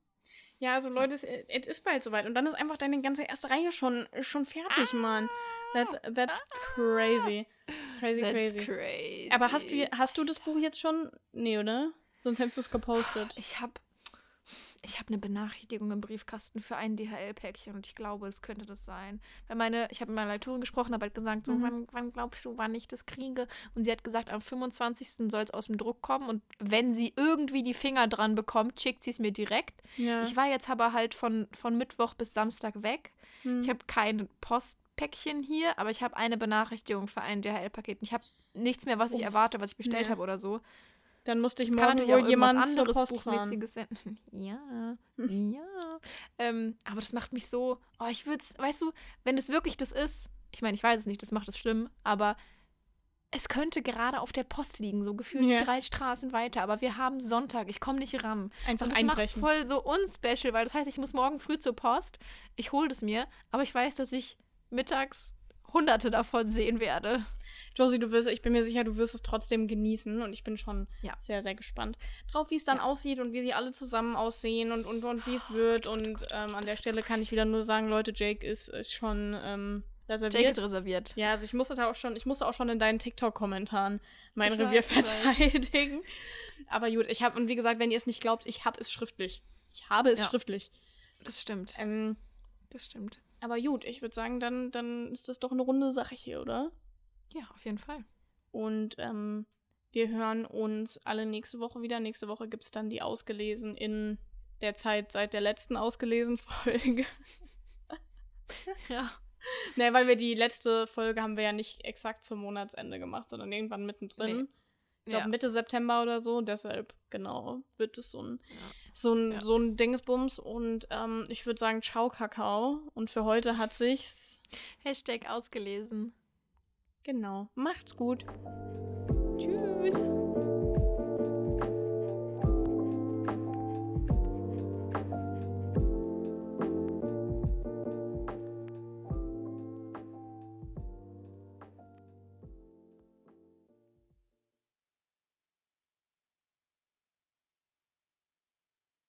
[SPEAKER 2] Ja, also Leute, es, es ist bald soweit und dann ist einfach deine ganze erste Reihe schon, schon fertig, ah, Mann. That's, that's crazy. Crazy, that's crazy. crazy. Aber hast du, hast du das Buch jetzt schon? Nee, oder? Sonst hättest du es gepostet.
[SPEAKER 1] Ich habe ich habe eine Benachrichtigung im Briefkasten für ein DHL-Päckchen und ich glaube, es könnte das sein. Weil meine, ich habe mit meiner Leiterin gesprochen, habe halt gesagt, so, mhm. wann, wann glaubst du, wann ich das kriege? Und sie hat gesagt, am 25. soll es aus dem Druck kommen und wenn sie irgendwie die Finger dran bekommt, schickt sie es mir direkt. Ja. Ich war jetzt aber halt von, von Mittwoch bis Samstag weg. Mhm. Ich habe kein Postpäckchen hier, aber ich habe eine Benachrichtigung für ein DHL-Paket. Ich habe nichts mehr, was ich Uff. erwarte, was ich bestellt ja. habe oder so.
[SPEAKER 2] Dann musste ich morgen wohl jemand anderes
[SPEAKER 1] Buchmäßiges senden. Ja, hm. ja. Ähm, aber das macht mich so, oh, ich würde es, weißt du, wenn es wirklich das ist, ich meine, ich weiß es nicht, das macht es schlimm, aber es könnte gerade auf der Post liegen, so gefühlt yeah. drei Straßen weiter, aber wir haben Sonntag, ich komme nicht ran.
[SPEAKER 2] Einfach
[SPEAKER 1] und das
[SPEAKER 2] einbrechen.
[SPEAKER 1] macht voll so unspecial, weil das heißt, ich muss morgen früh zur Post, ich hole das mir, aber ich weiß, dass ich mittags hunderte davon sehen werde.
[SPEAKER 2] Josie, du wirst, ich bin mir sicher, du wirst es trotzdem genießen und ich bin schon ja. sehr, sehr gespannt drauf, wie es dann ja. aussieht und wie sie alle zusammen aussehen und, und, und wie es oh, wird. und ähm, an der Stelle kann ich wieder nur sagen, Leute, Jake ist, ist schon ähm, reserviert.
[SPEAKER 1] Jake ist reserviert.
[SPEAKER 2] Ja, also ich musste da auch schon, ich musste auch schon in deinen TikTok-Kommentaren mein ich Revier weiß, verteidigen. Aber gut, ich habe, und wie gesagt, wenn ihr es nicht glaubt, ich habe es schriftlich. Ich habe es ja. schriftlich.
[SPEAKER 1] Das stimmt.
[SPEAKER 2] Ähm, das stimmt. Aber gut, ich würde sagen, dann, dann ist das doch eine runde Sache hier, oder?
[SPEAKER 1] Ja, auf jeden Fall.
[SPEAKER 2] Und ähm, wir hören uns alle nächste Woche wieder. Nächste Woche gibt es dann die Ausgelesen in der Zeit seit der letzten ausgelesen Folge.
[SPEAKER 1] ja.
[SPEAKER 2] Ne, weil wir die letzte Folge haben wir ja nicht exakt zum Monatsende gemacht, sondern irgendwann mittendrin. Nee. Ich glaube ja. Mitte September oder so. Deshalb, genau, wird es so ein, ja. So ein, ja. so ein Dingsbums. Und ähm, ich würde sagen, ciao, Kakao. Und für heute hat sich's.
[SPEAKER 1] Hashtag ausgelesen.
[SPEAKER 2] Genau. Macht's gut.
[SPEAKER 1] Tschüss.